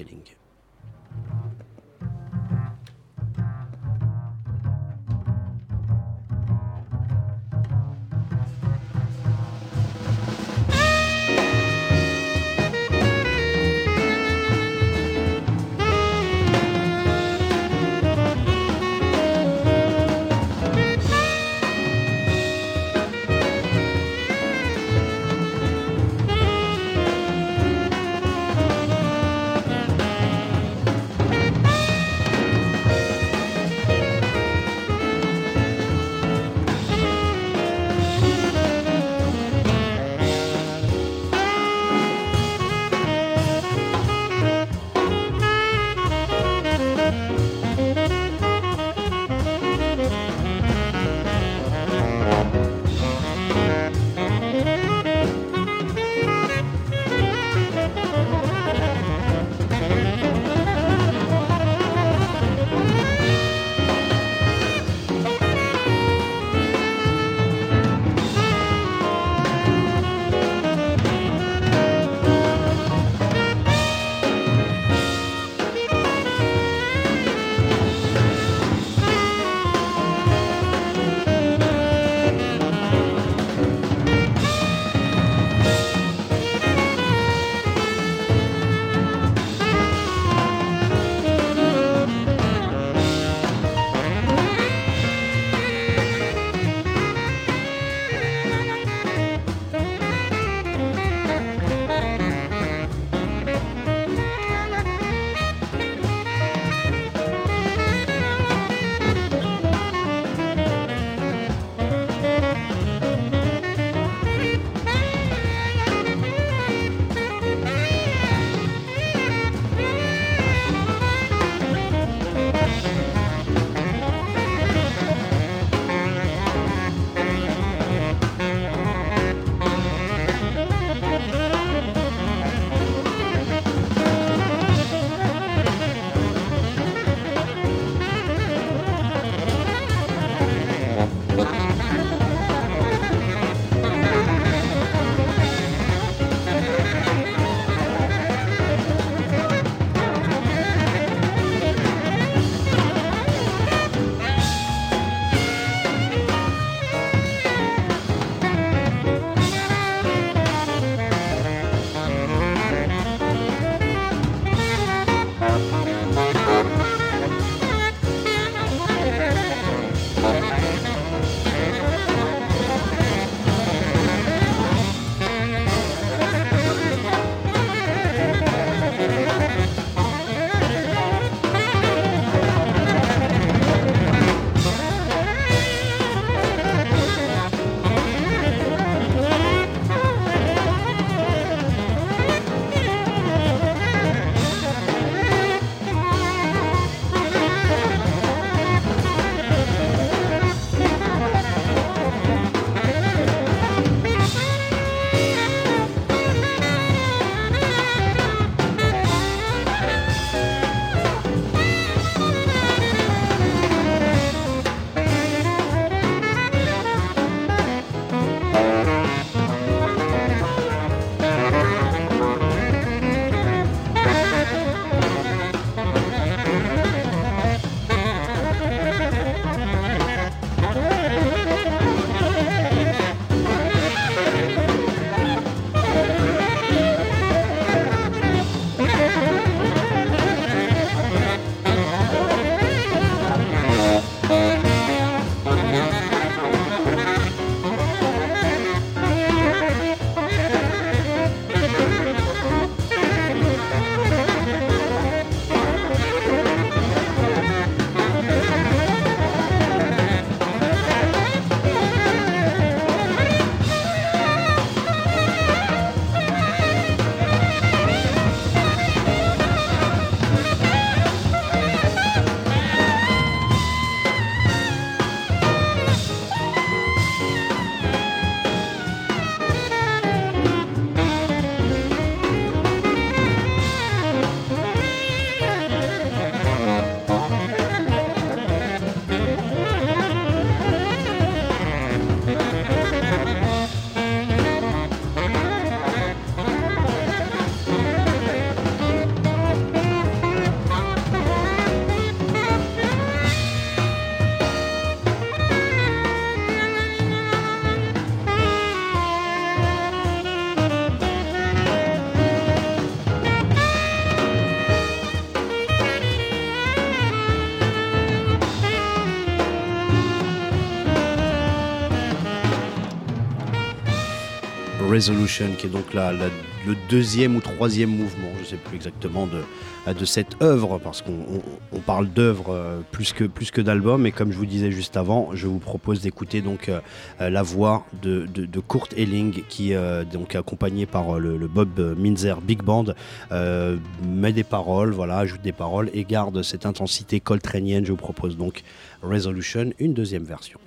Resolution, qui est donc le deuxième ou troisième mouvement, je ne sais plus exactement, de, de cette œuvre, parce qu'on on- on parle d'œuvre euh, plus que, plus que d'album, et comme je vous disais juste avant, je vous propose d'écouter donc euh, euh, la voix de, de, Kurt Elling, qui donc accompagné par le, Bob Minzer Big Band, met des paroles, voilà, ajoute des paroles et garde cette intensité coltraneenne. Je vous propose donc Resolution, une deuxième version.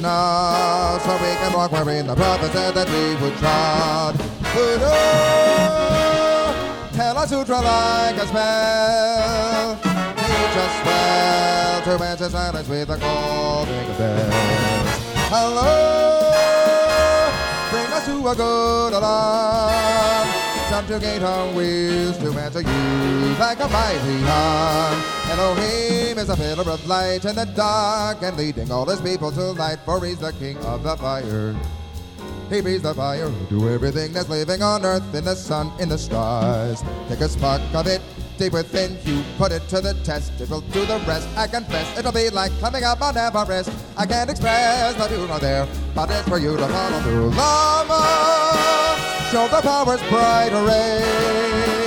Now so we can walk wherein the prophet said that we would trod. But oh, tell us draw like a spell. Teach us well to answer silence with the golden bells. Hello, bring us to a good alarm. Subjugate our wills to answer you like a mighty arm. Elohim is a pillar of light in the dark and leading all his people to light, for he's the king of the fire. He breathes the fire to everything that's living on earth, in the sun, in the stars. Take a spark of it deep within you, put it to the test. It will do the rest. I confess, it'll be like climbing up on Everest. I can't express, you nor there, but it's for you to follow through. Lama, show the power's bright array.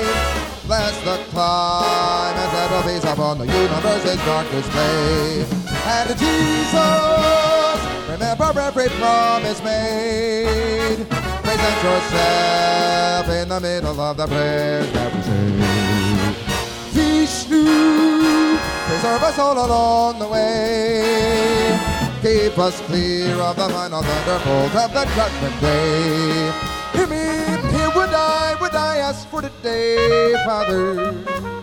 Bless the and settle peace upon the universe's darkest day. And Jesus, remember every promise made. Present yourself in the middle of the prayers that we say. Vishnu, preserve us all along the way. Keep us clear of the final thunderbolt of the judgment day. Hear me, here would I, would I ask for today, Father.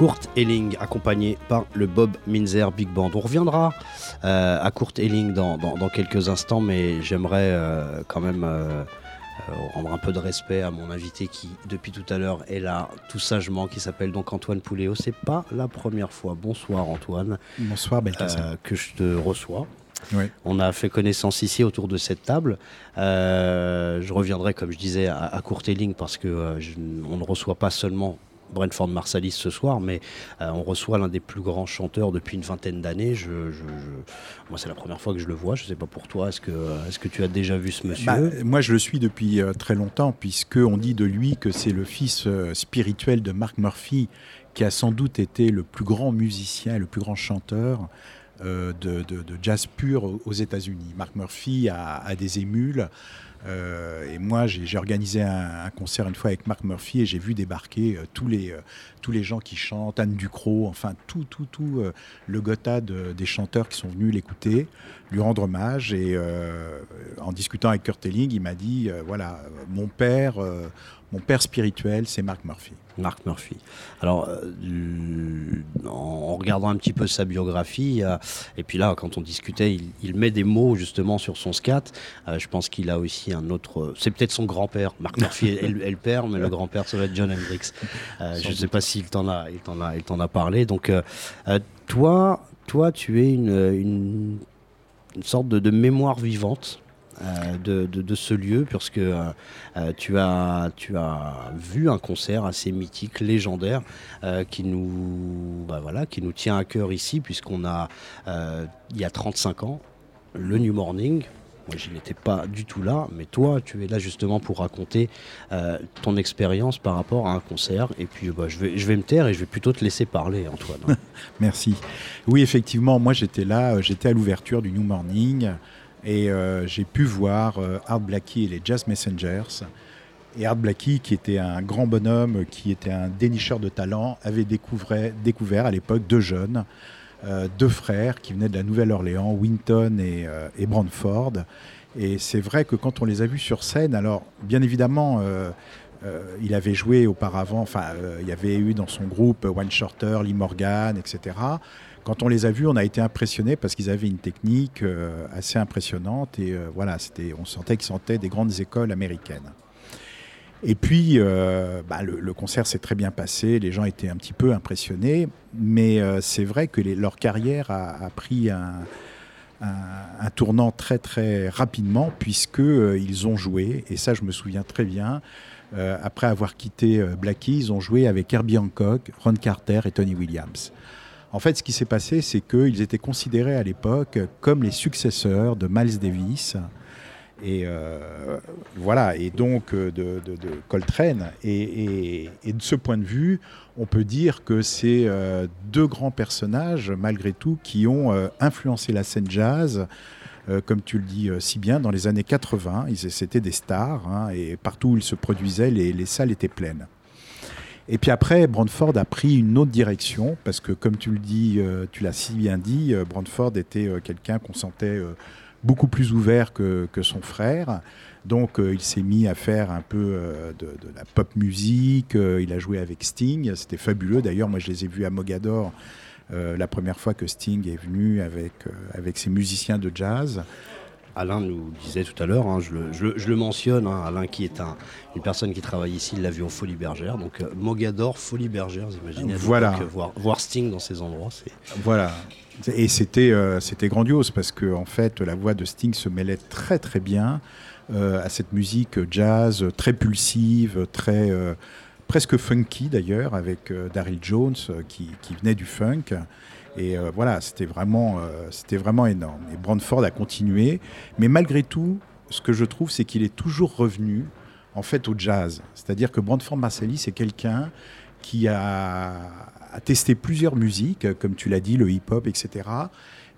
Kurt Elling, accompagné par le Bob Minzer Big Band. On reviendra euh, à Kurt Elling dans, dans- dans quelques instants, mais j'aimerais euh, quand même euh, rendre un peu de respect à mon invité qui, depuis tout à l'heure, est là tout sagement, qui s'appelle donc Antoine Pouléo. C'est pas la première fois. Bonsoir Antoine, Bonsoir Belkacem. que je te reçois. Oui. On a fait connaissance ici autour de cette table. Euh, je reviendrai, comme je disais, à, à Kurt Elling parce que euh, je- on ne reçoit pas seulement Brentford Marsalis ce soir, mais euh, on reçoit l'un des plus grands chanteurs depuis une vingtaine d'années. Moi, c'est la première fois que je le vois. Je ne sais pas pour toi. Est-ce que, tu as déjà vu ce monsieur? Bah, moi, je le suis depuis euh, très longtemps, puisque on dit de lui que c'est le fils euh, spirituel de Mark Murphy, qui a sans doute été le plus grand musicien, le plus grand chanteur de, jazz pur aux- États-Unis. Mark Murphy a des émules. Euh, et moi, j'ai organisé un, un concert une fois avec Mark Murphy et j'ai vu débarquer euh, tous, les, euh, tous les gens qui chantent, Anne Ducrot, enfin tout, tout, tout euh, le gotha de- des chanteurs qui sont venus l'écouter, lui rendre hommage. Et euh, en discutant avec Kurt Elling, il m'a dit euh, voilà, mon père, mon père spirituel, c'est Mark Murphy. Mark Murphy. Alors, en regardant un petit peu sa biographie, et puis là, quand on discutait, il, il met des mots justement sur son scat. Je pense qu'il a aussi un autre. C'est peut-être son grand-père. Mark Murphy est, est le- père, mais le grand-père, ça va être John Hendricks. Je ne sais pas s'il t'en a, il t'en a, il t'en a parlé. Donc, euh, euh, toi, toi, tu es une, une, sorte de, mémoire vivante. euh, de, de- ce lieu, puisque tu, as, tu as vu un concert assez mythique, légendaire, qui, nous, bah voilà, qui nous tient à cœur ici, puisqu'on a, il y a 35 ans, le New Morning. Moi, je n'étais pas du tout là, mais toi, tu es là justement pour raconter euh, ton expérience par rapport à un concert. Et puis, bah, je, vais, me taire et je vais plutôt te laisser parler, Antoine. Merci. Oui, effectivement, moi j'étais là, euh, j'étais à l'ouverture du New Morning et euh, j'ai pu voir Art Blackie et les Jazz Messengers. Et Art Blackie, qui était un grand bonhomme, qui était un dénicheur de talent, avait découvert à l'époque deux jeunes, euh, deux frères qui venaient de la Nouvelle-Orléans, Winton et, euh, et Brantford. Et c'est vrai que quand on les a vus sur scène, alors bien évidemment, euh, euh, il avait joué auparavant, enfin, il y avait eu dans son groupe One Shorter, Lee Morgan, etc. Quand on les a vus, on a été impressionnés parce qu'ils avaient une technique assez impressionnante et voilà, on sentait qu'ils sortaient des grandes écoles américaines. Et puis, euh, bah, le, concert s'est très bien passé, les gens étaient un petit peu impressionnés, mais euh, c'est vrai que leur carrière a, pris un, tournant très très rapidement puisque euh, ils ont joué, et ça je me souviens très bien, après avoir quitté euh, Blackie, ils ont joué avec Herbie Hancock, Ron Carter et Tony Williams. En fait, ce qui s'est passé, c'est qu'ils étaient considérés à l'époque comme les successeurs de Miles Davis. Et euh, voilà, et donc euh, de, Coltrane. Et, de ce point de vue, on peut dire que c'est euh, deux grands personnages, malgré tout, qui ont influencé la scène jazz, comme tu le dis si bien, dans les années 80. Ils- C'était des stars, hein, et partout où ils se produisaient, les, les salles étaient pleines. Et puis après, Brandford a pris une autre direction, parce que comme tu le dis, tu l'as si bien dit, Brandford était quelqu'un qu'on sentait beaucoup plus ouvert que, que son frère. Donc euh, il s'est mis à faire un peu euh, de, la pop musique, euh, il a joué avec Sting, c'était fabuleux. D'ailleurs, moi je les ai vus à Mogador euh, la première fois que Sting est venu avec, euh, avec ses musiciens de jazz. Alain nous disait tout à l'heure, hein, je, le, je le- je le mentionne, hein, Alain qui est un- une personne qui travaille ici, il l'a vu au Folie Bergère. Donc euh, Mogador, Folie Bergère, vous imaginez. Voilà. l'époque, Voir, voir Sting dans ces endroits, c'est Voilà. Et c'était euh, c'était grandiose parce que en fait la voix de Sting se mêlait très très bien euh, à cette musique jazz très pulsive, très euh, presque funky d'ailleurs avec euh, Daryl Jones euh, qui, qui venait du funk. Et euh, voilà, c'était vraiment, euh, vraiment énorme. Et Brandford a continué, mais malgré tout, ce que je trouve, c'est qu'il est toujours revenu en fait au jazz. C'est-à-dire que Brandford Marsalis, c'est quelqu'un qui a, testé plusieurs musiques, comme tu l'as dit, le hip-hop, etc.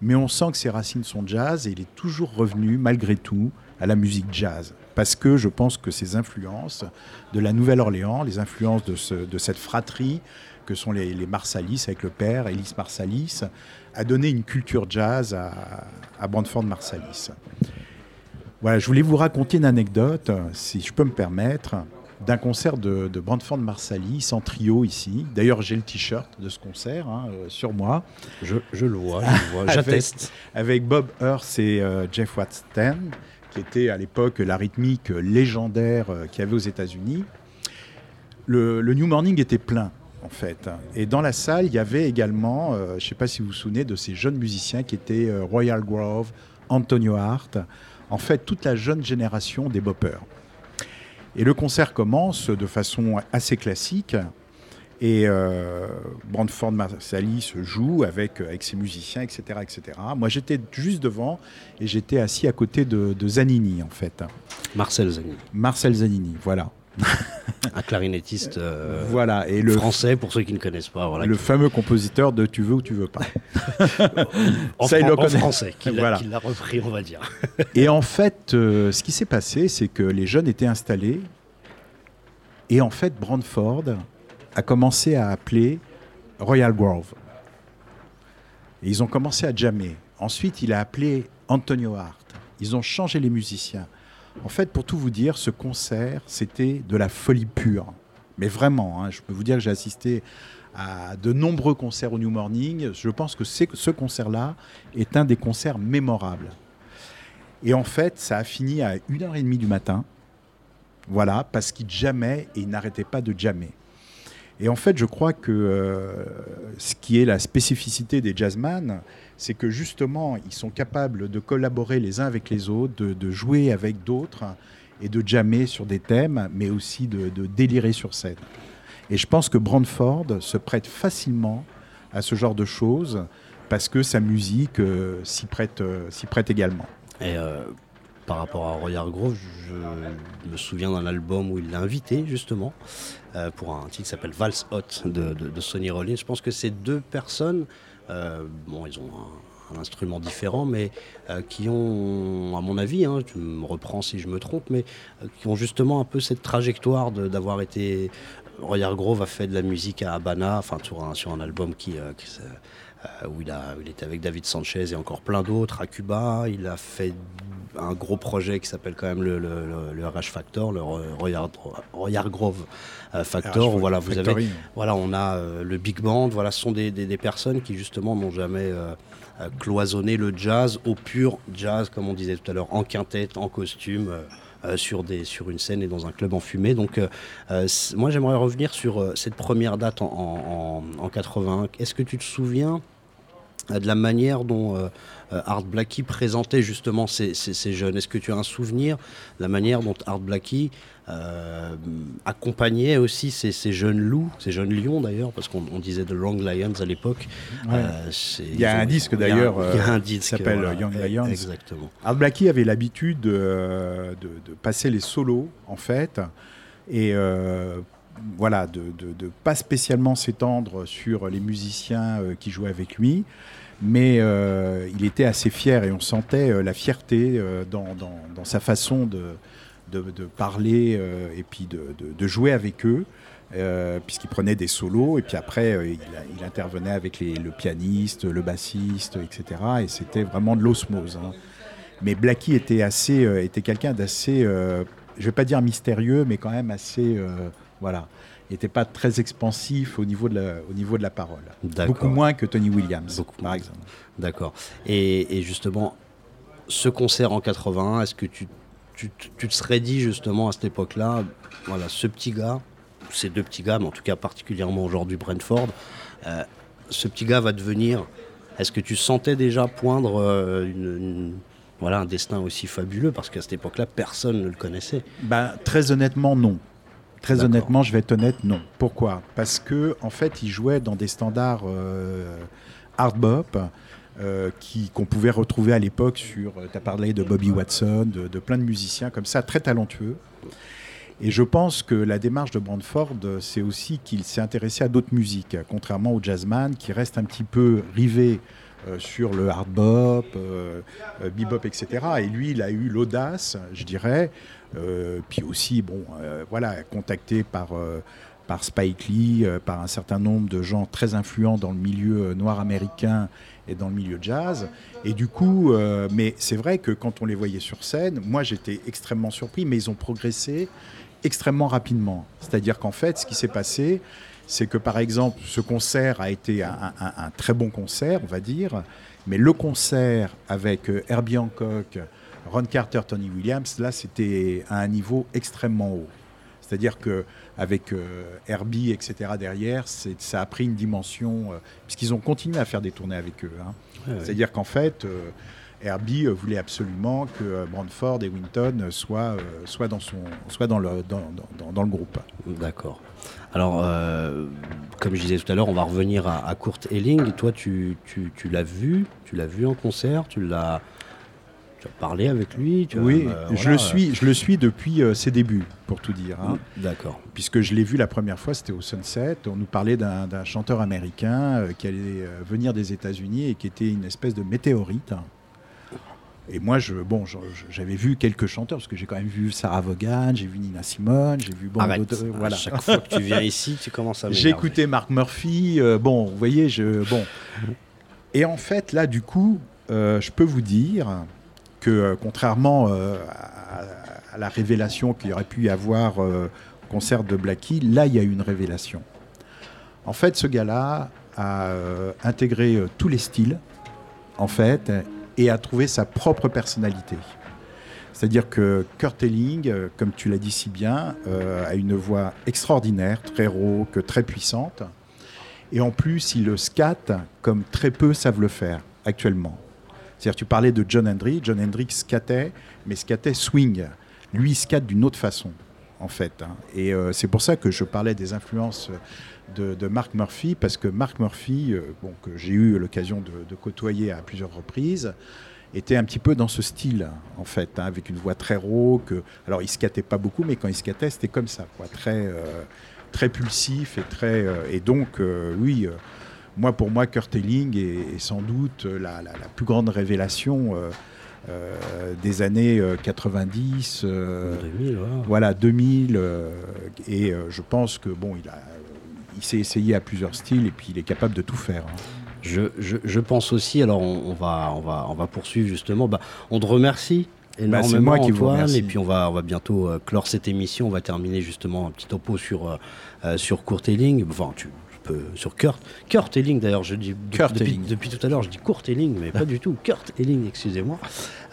Mais on sent que ses racines sont jazz et il est toujours revenu, malgré tout, à la musique jazz. Parce que je pense que ces influences de la Nouvelle-Orléans, les influences de, ce- de cette fratrie que sont les, les Marsalis avec le père, Ellis Marsalis, a donné une culture jazz à, à Brandford Marsalis. Voilà, je voulais vous raconter une anecdote, si je peux me permettre, d'un concert de, de Brandford Marsalis en trio ici. D'ailleurs, j'ai le t-shirt de ce concert hein, euh, sur moi, je, je le vois, je le vois, j'atteste. avec Bob Hurst et euh, Jeff Watson, qui était à l'époque la rythmique légendaire euh, qu'il y avait aux États-Unis. Le, le New Morning était plein, en fait. Et dans la salle, il y avait également, euh, je ne sais pas si vous vous souvenez, de ces jeunes musiciens qui étaient euh, Royal Grove, Antonio Hart, en fait, toute la jeune génération des boppers. Et le concert commence de façon assez classique. Et euh, Brandford Marsalis joue avec, avec ses musiciens, etc., etc. Moi, j'étais juste devant et j'étais assis à côté de, de Zanini, en fait. Marcel Zanini, Marcel Zanini, voilà. un clarinettiste euh, voilà. Et le, français, pour ceux qui ne connaissent pas. Voilà, le qui- fameux compositeur de Tu veux ou tu veux pas. en, ça, il en français, qui l'a Voilà. repris, on va dire. Et en fait, euh, ce qui s'est passé, c'est que les jeunes étaient installés. Et en fait, Brandford a commencé à appeler Royal Grove. Et ils ont commencé à jammer. Ensuite, il a appelé Antonio Hart. Ils ont changé les musiciens. En fait, pour tout vous dire, ce concert, c'était de la folie pure. Mais vraiment, hein, je peux vous dire que j'ai assisté à de nombreux concerts au New Morning. Je pense que ce concert-là est un des concerts mémorables. Et en fait, ça a fini à 1h30 du matin. Voilà, parce qu'ils jammaient et ils n'arrêtaient pas de jammer. Et en fait, je crois que euh, ce qui est la spécificité des jazzman, c'est que justement, ils sont capables de collaborer les uns avec les autres, de, jouer avec d'autres et de jammer sur des thèmes, mais aussi de, délirer sur scène. Et je pense que Brandford se prête facilement à ce genre de choses parce que sa musique euh, s'y prête, euh, s'y prête également. Par rapport à Royal Grove, je me souviens d'un album où il l'a invité justement euh, pour un titre qui s'appelle Vals Hot de, de- Sonny Rollins. Je pense que ces deux personnes, euh, bon, ils ont un, instrument différent, mais euh, qui ont, à mon avis, hein, tu me reprends si je me trompe, mais qui ont justement un peu cette trajectoire d'avoir été Roy Hargrove a fait de la musique à Habana, enfin sur un, album qui, qui, où il, a, il était avec David Sanchez et encore plein d'autres à Cuba. Il a fait un gros projet qui s'appelle quand même le, le, le, RH Factor, le Roy, Hargrove euh, Factor. voilà, vous avez, voilà, on a euh, le big band. Voilà, ce sont des, des, des personnes qui justement n'ont jamais euh, cloisonné le jazz au pur jazz, comme on disait tout à l'heure, en quintette, en costume. Euh, sur, des, sur une scène et dans un club enfumé. Donc, euh, euh, moi, j'aimerais revenir sur cette première date en, en, en 81. Est-ce que tu te souviens de la manière dont Art Blackie présentait justement ces, ces, ces jeunes. Est-ce que tu as un souvenir de la manière dont Art Blackie euh, accompagnait aussi ces, ces, jeunes loups, ces jeunes lions d'ailleurs, parce qu'on disait The Young Lions à l'époque. Ouais. Euh, il y a un disque d'ailleurs qui s'appelle voilà, Young Lions. Exactement. Art Blackie avait l'habitude de, de, de, passer les solos en fait. Et euh, voilà, de ne pas spécialement s'étendre sur les musiciens euh, qui jouaient avec lui, mais euh, il était assez fier et on sentait euh, la fierté euh, dans, dans, sa façon de, de, parler et puis de, de, jouer avec eux. puisqu'il prenait des solos et puis après il, intervenait avec le pianiste, le bassiste, etc. Et c'était vraiment de l'osmose. Hein. Mais Blackie était assez, était quelqu'un d'assez, je vais pas dire mystérieux, mais quand même assez voilà. N'était pas très expansif au niveau de la, au niveau de la parole. Beaucoup moins que Tony Williams, Beaucoup par exemple. D'accord. Et, et, justement, ce concert en 81, est-ce que tu, tu, tu, te serais dit justement à cette époque-là, voilà, ce petit gars, ces deux petits gars, mais en tout cas particulièrement aujourd'hui Brentford, euh, ce petit gars va devenir. Est-ce que tu sentais déjà poindre euh, une, une voilà, un destin aussi fabuleux? Parce qu'à cette époque-là, personne ne le connaissait. Ben, très honnêtement, non. Très honnêtement, je vais être honnête, non. Pourquoi? Parce que en fait, il jouait dans des standards euh, hard bop euh, qu'on pouvait retrouver à l'époque sur. Tu as parlé de Bobby Watson, de, de, plein de musiciens comme ça, très talentueux. Et je pense que la démarche de Brandford, c'est aussi qu'il s'est intéressé à d'autres musiques, contrairement au jazzman qui reste un petit peu rivé euh, sur le hard bop, euh, bebop, etc. Et lui, il a eu l'audace, je dirais, euh, puis aussi, bon, euh, voilà, contacté par, euh, par Spike Lee, par un certain nombre de gens très influents dans le milieu noir américain et dans le milieu jazz. Et du coup, mais c'est vrai que quand on les voyait sur scène, moi j'étais extrêmement surpris, mais ils ont progressé extrêmement rapidement. C'est-à-dire qu'en fait, ce qui s'est passé, c'est que par exemple, ce concert a été un, très bon concert, on va dire, mais le concert avec Herbie Hancock, Ron Carter, Tony Williams, là, c'était à un niveau extrêmement haut. C'est-à-dire qu'avec euh, Herbie, etc., derrière, ça a pris une dimension, euh, puisqu'ils ont continué à faire des tournées avec eux. Hein. C'est-à-dire qu'en fait, euh, Herbie voulait absolument que Brandford et Winton soient, soient, dans, son, soient dans, le, dans, dans, dans le groupe. D'accord. Alors, euh, comme je disais tout à l'heure, on va revenir à, à Kurt Elling. Toi, tu, tu, tu l'as vu, tu l'as vu en concert, tu l'as tu as parlé avec lui tu Oui, as, euh, je, voilà. le suis, je le suis depuis euh, ses débuts, pour tout dire. Hein. D'accord. Puisque je l'ai vu la première fois, c'était au Sunset. On nous parlait d'un chanteur américain euh, qui allait venir des États-Unis et qui était une espèce de météorite. Et moi, je, bon, j'avais vu quelques chanteurs, parce que j'ai quand même vu Sarah Vaughan, j'ai vu Nina Simone, j'ai vu bon, d'autres. Voilà. À chaque fois que tu viens ici, tu commences à J'ai écouté Mark Murphy. Bon, vous voyez, je. Bon. Et en fait, là, du coup, je peux vous dire que euh, contrairement euh, à, la révélation qu'il aurait pu y avoir euh, au concert de Blackie, là il y a eu une révélation. En fait, ce gars-là a intégré tous les styles, en fait, et a trouvé sa propre personnalité. C'est-à-dire que Kurt Elling, comme tu l'as dit si bien, a une voix extraordinaire, très rauque, très puissante. Et en plus, il le scatte comme très peu savent le faire actuellement. Tu parlais de John Hendricks. John Hendricks scatait, mais scatait swing. Lui, il d'une autre façon, en fait. Hein. Et euh, c'est pour ça que je parlais des influences de, Mark Murphy, parce que Mark Murphy, euh, que j'ai eu l'occasion de, côtoyer à plusieurs reprises, était un petit peu dans ce style, en fait, hein, avec une voix très rauque. Alors, il scatait pas beaucoup, mais quand il scatait, c'était comme ça, quoi, très, euh, très pulsif et très. Et donc, oui moi, pour moi, Kurt Elling est, est sans doute la, la, la, plus grande révélation euh, euh, des années euh, 90, euh, 2000, voilà. voilà 2000, euh, et je pense que bon, il a, il s'est essayé à plusieurs styles et puis il est capable de tout faire. hein. Je, je- je pense aussi, alors on, on va, on, va, on va poursuivre justement, bah, on te remercie énormément c'est moi qui vous Antoine, remercie. et puis on va, on va bientôt clore cette émission, on va terminer justement un petit topo sur, sur Kurt Elling, enfin tu peux, sur Kurt, Kurt Elling d'ailleurs, je dis Kurt depuis, Elling. depuis tout à l'heure je dis Kurt Elling, mais pas du tout, Kurt Elling, excusez-moi.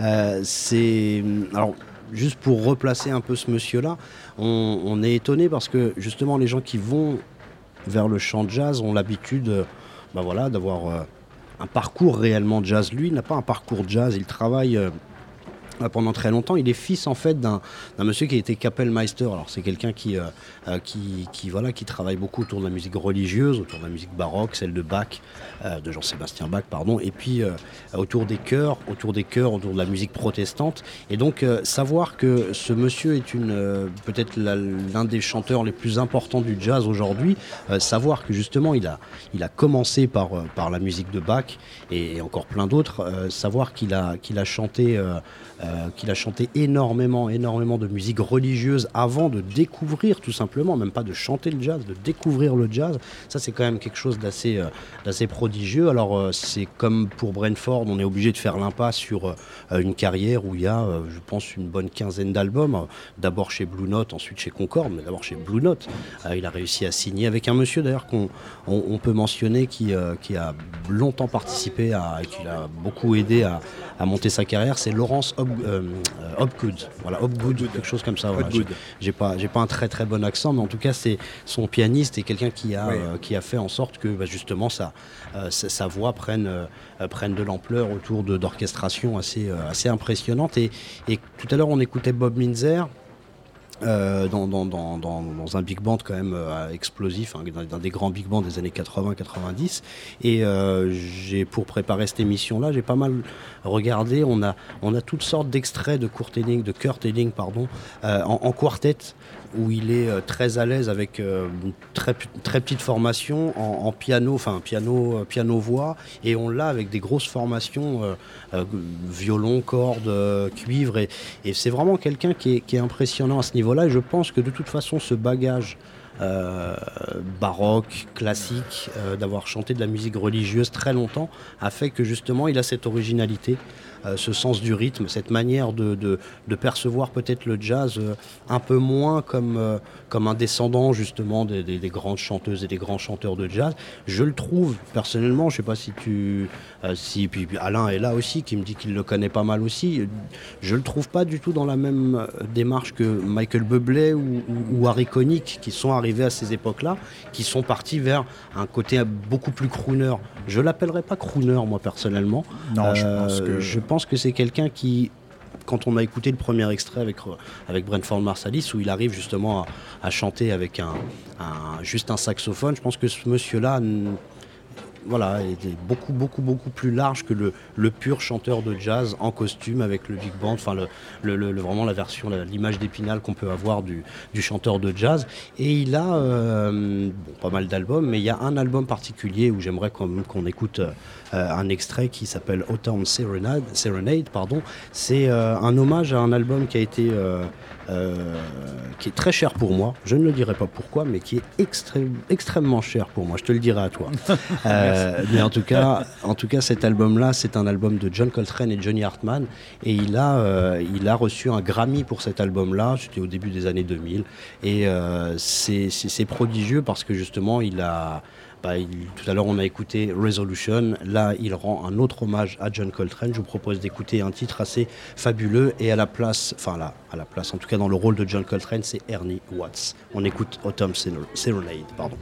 Euh, c'est, alors juste pour replacer un peu ce monsieur-là, on, on est étonné parce que justement les gens qui vont vers le chant de jazz ont l'habitude euh, bah voilà, d'avoir euh, un parcours réellement jazz. Lui, il n'a pas un parcours jazz, il travaille euh, pendant très longtemps. Il est fils en fait d'un monsieur qui été Kapellmeister. Alors c'est quelqu'un qui, euh, euh, qui, qui, voilà, qui travaille beaucoup autour de la musique religieuse, autour de la musique baroque, celle de Bach, euh, de Jean-Sébastien Bach, pardon, et puis euh, autour des chœurs, autour des chœurs, autour de la musique protestante. Et donc euh, savoir que ce monsieur est une euh, peut-être l'un des chanteurs les plus importants du jazz aujourd'hui, savoir que justement il a, il a commencé par, par la musique de Bach et, et encore plein d'autres, savoir qu'il a, qu'il a chanté euh, qu'il a chanté énormément, énormément de musique religieuse avant de découvrir tout simplement, même pas de chanter le jazz, de découvrir le jazz. Ça, c'est quand même quelque chose d'assez euh, d'assez prodigieux. Alors, euh, c'est comme pour Brentford, on est obligé de faire l'impasse sur euh, une carrière où il y a, euh, je pense, une bonne quinzaine d'albums. D'abord chez Blue Note, ensuite chez Concorde, mais d'abord chez Blue Note. Euh, il a réussi à signer avec un monsieur d'ailleurs qu'on on, peut mentionner qui, qui a longtemps participé à, qui l'a beaucoup aidé à, à monter sa carrière, c'est Laurence Hopgood. Voilà, Hopgood, quelque chose comme ça. voilà. J'ai- pas, j'ai pas un très très bon accent, mais en tout cas, c'est son pianiste et quelqu'un qui a, Oui. euh, qui a fait en sorte que bah, justement sa, euh, sa, sa voix prenne, euh, prenne de l'ampleur autour de- d'orchestrations assez, euh, assez impressionnantes. Et, et tout à l'heure, on écoutait Bob Minzer. Euh, dans, un big band quand même euh, explosif, hein, dans, des grands big bands des années 80-90. Et euh, pour préparer cette émission-là, j'ai pas mal regardé. On a, on a toutes sortes d'extraits de Kurt Elling, de Kurt pardon, en quartet où il est euh, très à l'aise avec euh, une très, p- très petite formation en, piano, enfin piano, euh, piano voix, et on l'a avec des grosses formations euh, euh, violon, cordes, euh, cuivre, et, c'est vraiment quelqu'un qui est, impressionnant à ce niveau-là. Et je pense que de toute façon, ce bagage euh, baroque, classique, euh, d'avoir chanté de la musique religieuse très longtemps, a fait que justement il a cette originalité, euh, ce sens du rythme, cette manière de, de- de percevoir peut-être le jazz euh, un peu moins comme, euh, comme un descendant justement des, des- des grandes chanteuses et des grands chanteurs de jazz. Je le trouve personnellement, je sais pas si tu... euh, si, puis, Alain est là aussi, qui me dit qu'il le connaît pas mal aussi. Je le trouve pas du tout dans la même euh, démarche que Michael Bublé ou, ou- ou Harry Connick, qui sont arrivés à ces époques-là, qui sont partis vers un côté beaucoup plus crooner. Je l'appellerais pas crooner, moi, personnellement. Non, je Euh, pense que je pense que c'est quelqu'un qui, quand on a écouté le premier extrait avec, avec Brentford Marsalis, où il arrive justement à, chanter avec un, juste un saxophone, je pense que ce monsieur-là voilà, était beaucoup, beaucoup, beaucoup plus large que le, pur chanteur de jazz en costume avec le big band, enfin vraiment la version, l'image d'épinal qu'on peut avoir du, chanteur de jazz. Et il a euh, pas mal d'albums, mais il y a un album particulier où j'aimerais qu'on écoute euh, un extrait qui s'appelle Autumn Serenade. Serenade. C'est euh, un hommage à un album qui a été qui est très cher pour moi. Je ne le dirai pas pourquoi, mais qui est extrême- extrêmement cher pour moi. Je te le dirai à toi. Euh, mais en tout cas, en tout cas, cet album-là, c'est un album de John Coltrane et Johnny Hartman, et il a, euh, il a reçu un Grammy pour cet album-là. C'était au début des années 2000, et euh, c'est prodigieux parce que justement, il a tout à l'heure, on a écouté Resolution. Là, il rend un autre hommage à John Coltrane. Je vous propose d'écouter un titre assez fabuleux. Et à la place, enfin là, à la place, en tout cas dans le rôle de John Coltrane, c'est Ernie Watts. On écoute Autumn. Serenade, pardon.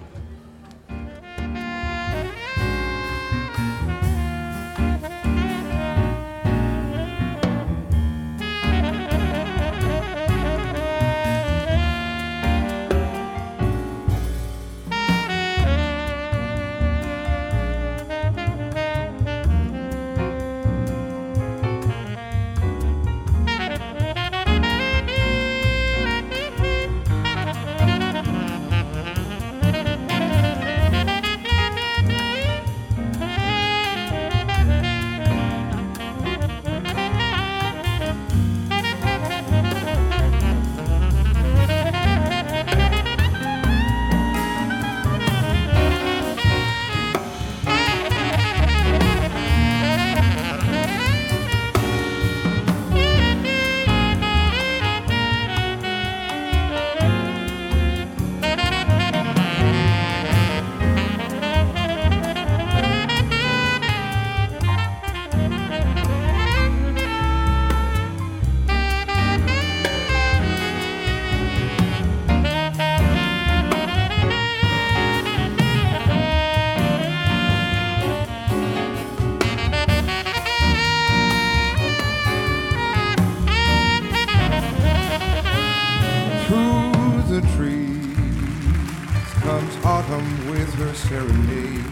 Her serenade.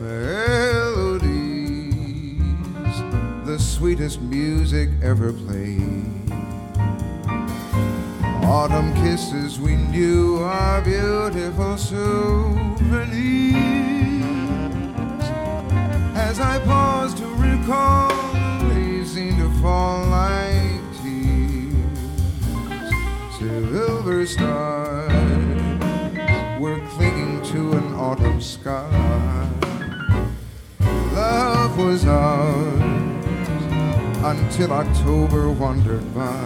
Melodies, the sweetest music ever played. Autumn kisses we knew are beautiful souvenirs. As I pause to recall, they seem to fall like tears. Silver stars Was ours until October wandered by.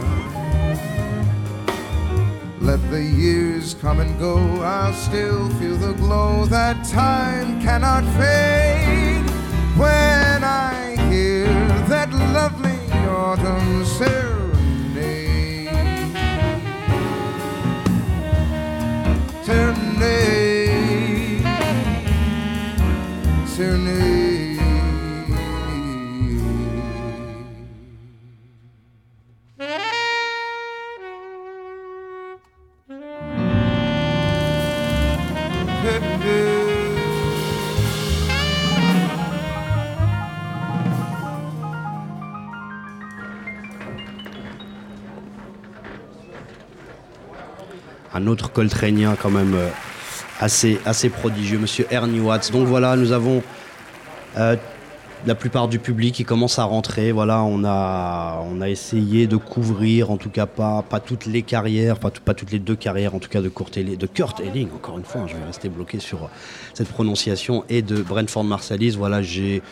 Let the years come and go, I'll still feel the glow that time cannot fade. When I hear that lovely autumn serenade, autre coltranien quand même euh, assez, assez prodigieux, monsieur Ernie Watts. Donc voilà, nous avons euh, la plupart du public qui commence à rentrer. Voilà, on a, on a essayé de couvrir, en tout cas pas, pas toutes les carrières, pas, tout- pas toutes les deux carrières, en tout cas de Kurt Elling, de Kurt Elling, encore une fois, hein, je vais rester bloqué sur cette prononciation, et de Brentford Marsalis. Voilà, j'ai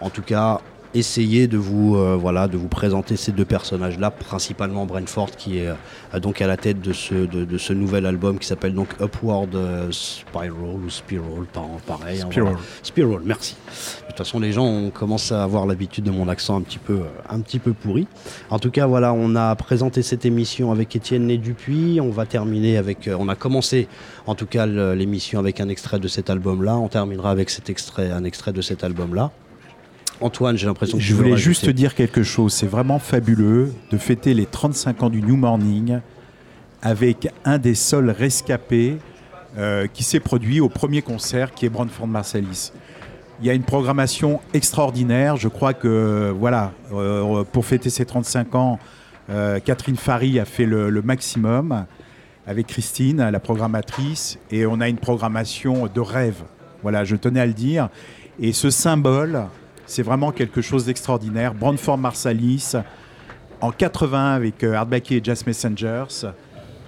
en tout cas essayé de vous, euh, voilà, de vous présenter ces deux personnages-là, principalement Brentford qui est euh, donc à la tête de ce, de, de ce nouvel album qui s'appelle donc Upward euh, Spiral ou Spiral, par- pareil. hein, Spiral. voilà. Spiral, merci. De toute façon, les gens ont commencé à avoir l'habitude de mon accent un petit peu, euh, un petit peu pourri. En tout cas, voilà, on a présenté cette émission avec Étienne Né Dupuis. On va terminer avec, euh, on a commencé, en tout cas, l'émission avec un extrait de cet album-là. On terminera avec cet extrait, un extrait de cet album-là. Antoine, j'ai l'impression que Je voulais juste dire quelque chose. C'est vraiment fabuleux de fêter les 35 ans du New Morning avec un des seuls rescapés euh, qui s'est produit au premier concert, qui est Brantford Marsalis. Il y a une programmation extraordinaire. Je crois que, voilà, euh, pour fêter ses 35 ans, euh, Catherine Fary a fait le, le maximum avec Christine, la programmatrice, et on a une programmation de rêve. Voilà, je tenais à le dire. Et ce symbole, c'est vraiment quelque chose d'extraordinaire. Brantford Marsalis, en 80 avec euh, Hardbacky et Jazz Messengers,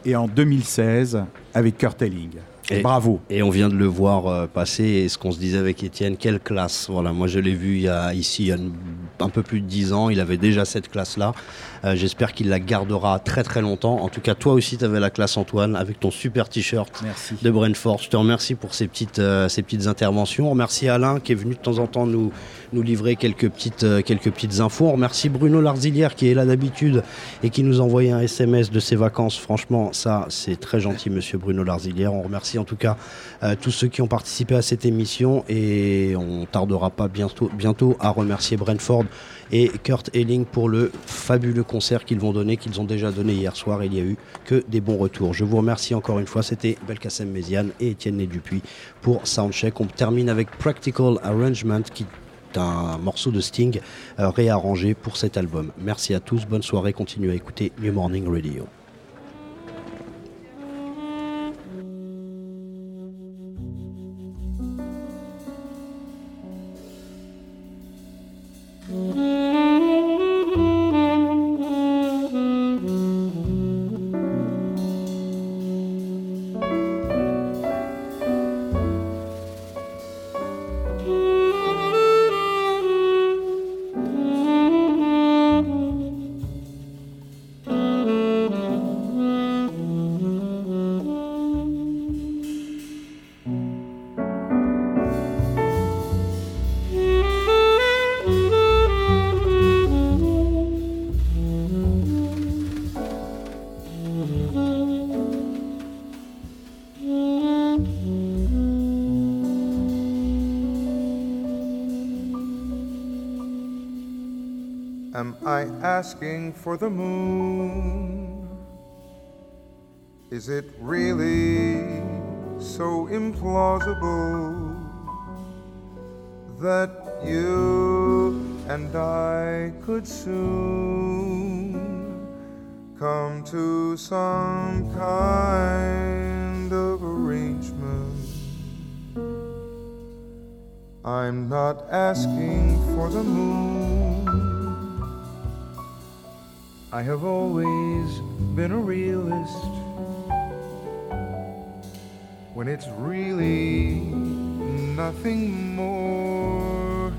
et en 2016 avec Kurt Elling. Et Et- bravo. Et on vient de le voir euh, passer. Et ce qu'on se disait avec Étienne, quelle classe. Voilà, moi je l'ai vu il y a, ici il y a un peu plus de 10 ans. Il avait déjà cette classe-là. Euh, J'espère qu'il la gardera très très longtemps. En tout cas, toi aussi, tu avais la classe, Antoine, avec ton super t-shirt de Brentford. Je te remercie pour ces petites, euh, ces petites interventions. On remercie Alain qui est venu de temps en temps nous, nous livrer quelques petites, euh, quelques petites infos. On remercie Bruno Larzilière qui est là d'habitude et qui nous envoyait un SMS de ses vacances. Franchement, ça, c'est très gentil, monsieur Bruno Larzilière. On remercie en tout cas tous ceux qui ont participé à cette émission et on tardera pas bientôt, bientôt à remercier Brentford et Kurt Elling pour le fabuleux concert qu'ils vont donner, qu'ils ont déjà donné hier soir. Il y a eu que des bons retours. Je vous remercie encore une fois. C'était Belkacem Méziane et Étienne Né Dupuis pour Soundcheck. On termine avec Practical Arrangement qui est un morceau de Sting euh, réarrangé pour cet album. Merci à tous. Bonne soirée. Continuez à écouter New Morning Radio. Asking for the moon? Is it really so implausible that you and I could soon come to some kind of arrangement. I'm not asking for the moon. I have always been a realist when it's really nothing more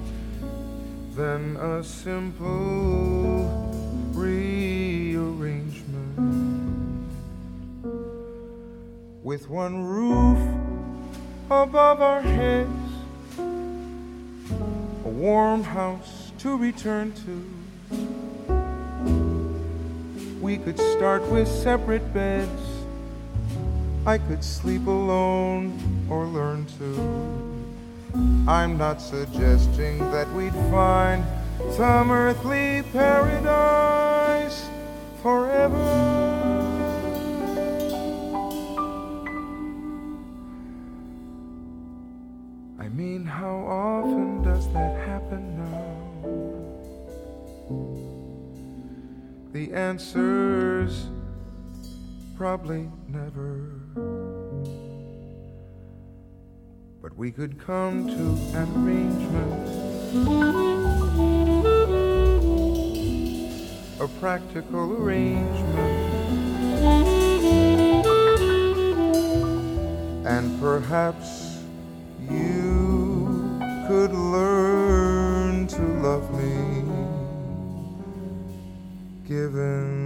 than a simple rearrangement with one roof above our heads, a warm house to return to. We could start with separate beds. I could sleep alone or learn to. I'm not suggesting that we'd find some earthly paradise forever. Answer's? Probably never. But we could come to an arrangement, a practical arrangement, and perhaps you could learn to love me given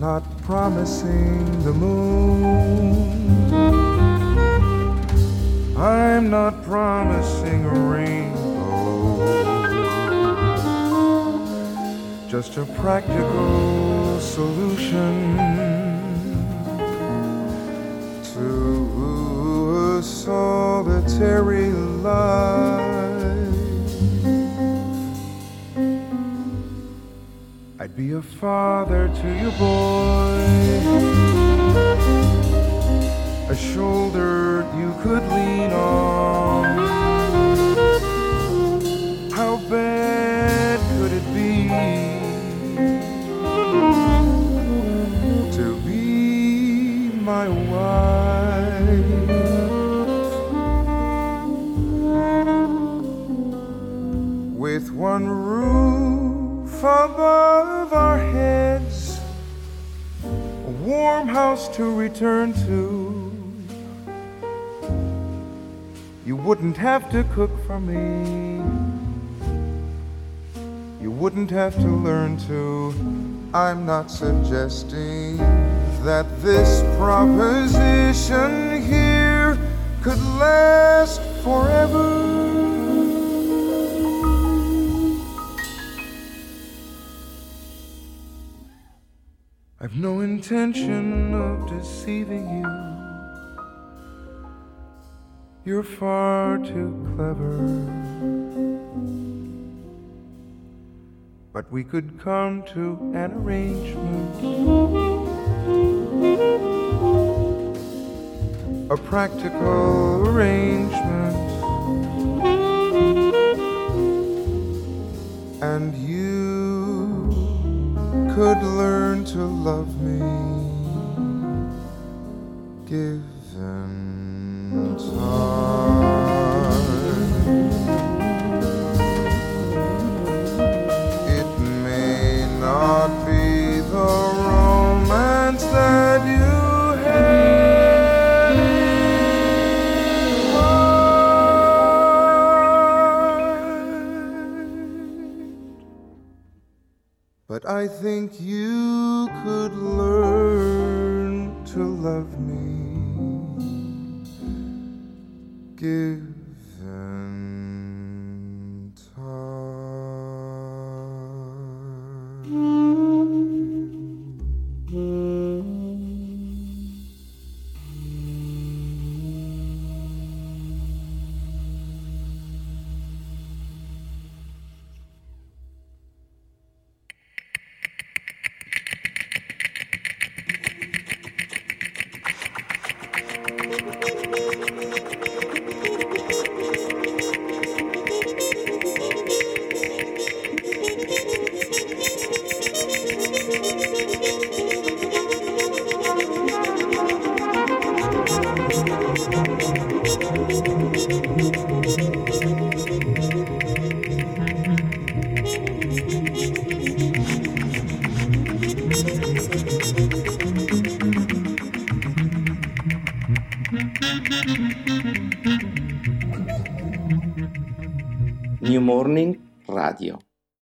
not promising the moon. I'm not promising a rainbow. Just a practical solution to a solitary be a father to your boy, a shoulder you could lean on. How bad could it be to be my wife? With one above our heads, a warm house to return to. You wouldn't have to cook for me. You wouldn't have to learn to. I'm not suggesting that this proposition here could last forever. I've no intention of deceiving you. You're far too clever. But we could come to an arrangement. A practical arrangement. And you could learn to love me. Given time. I think you could learn to love me. Given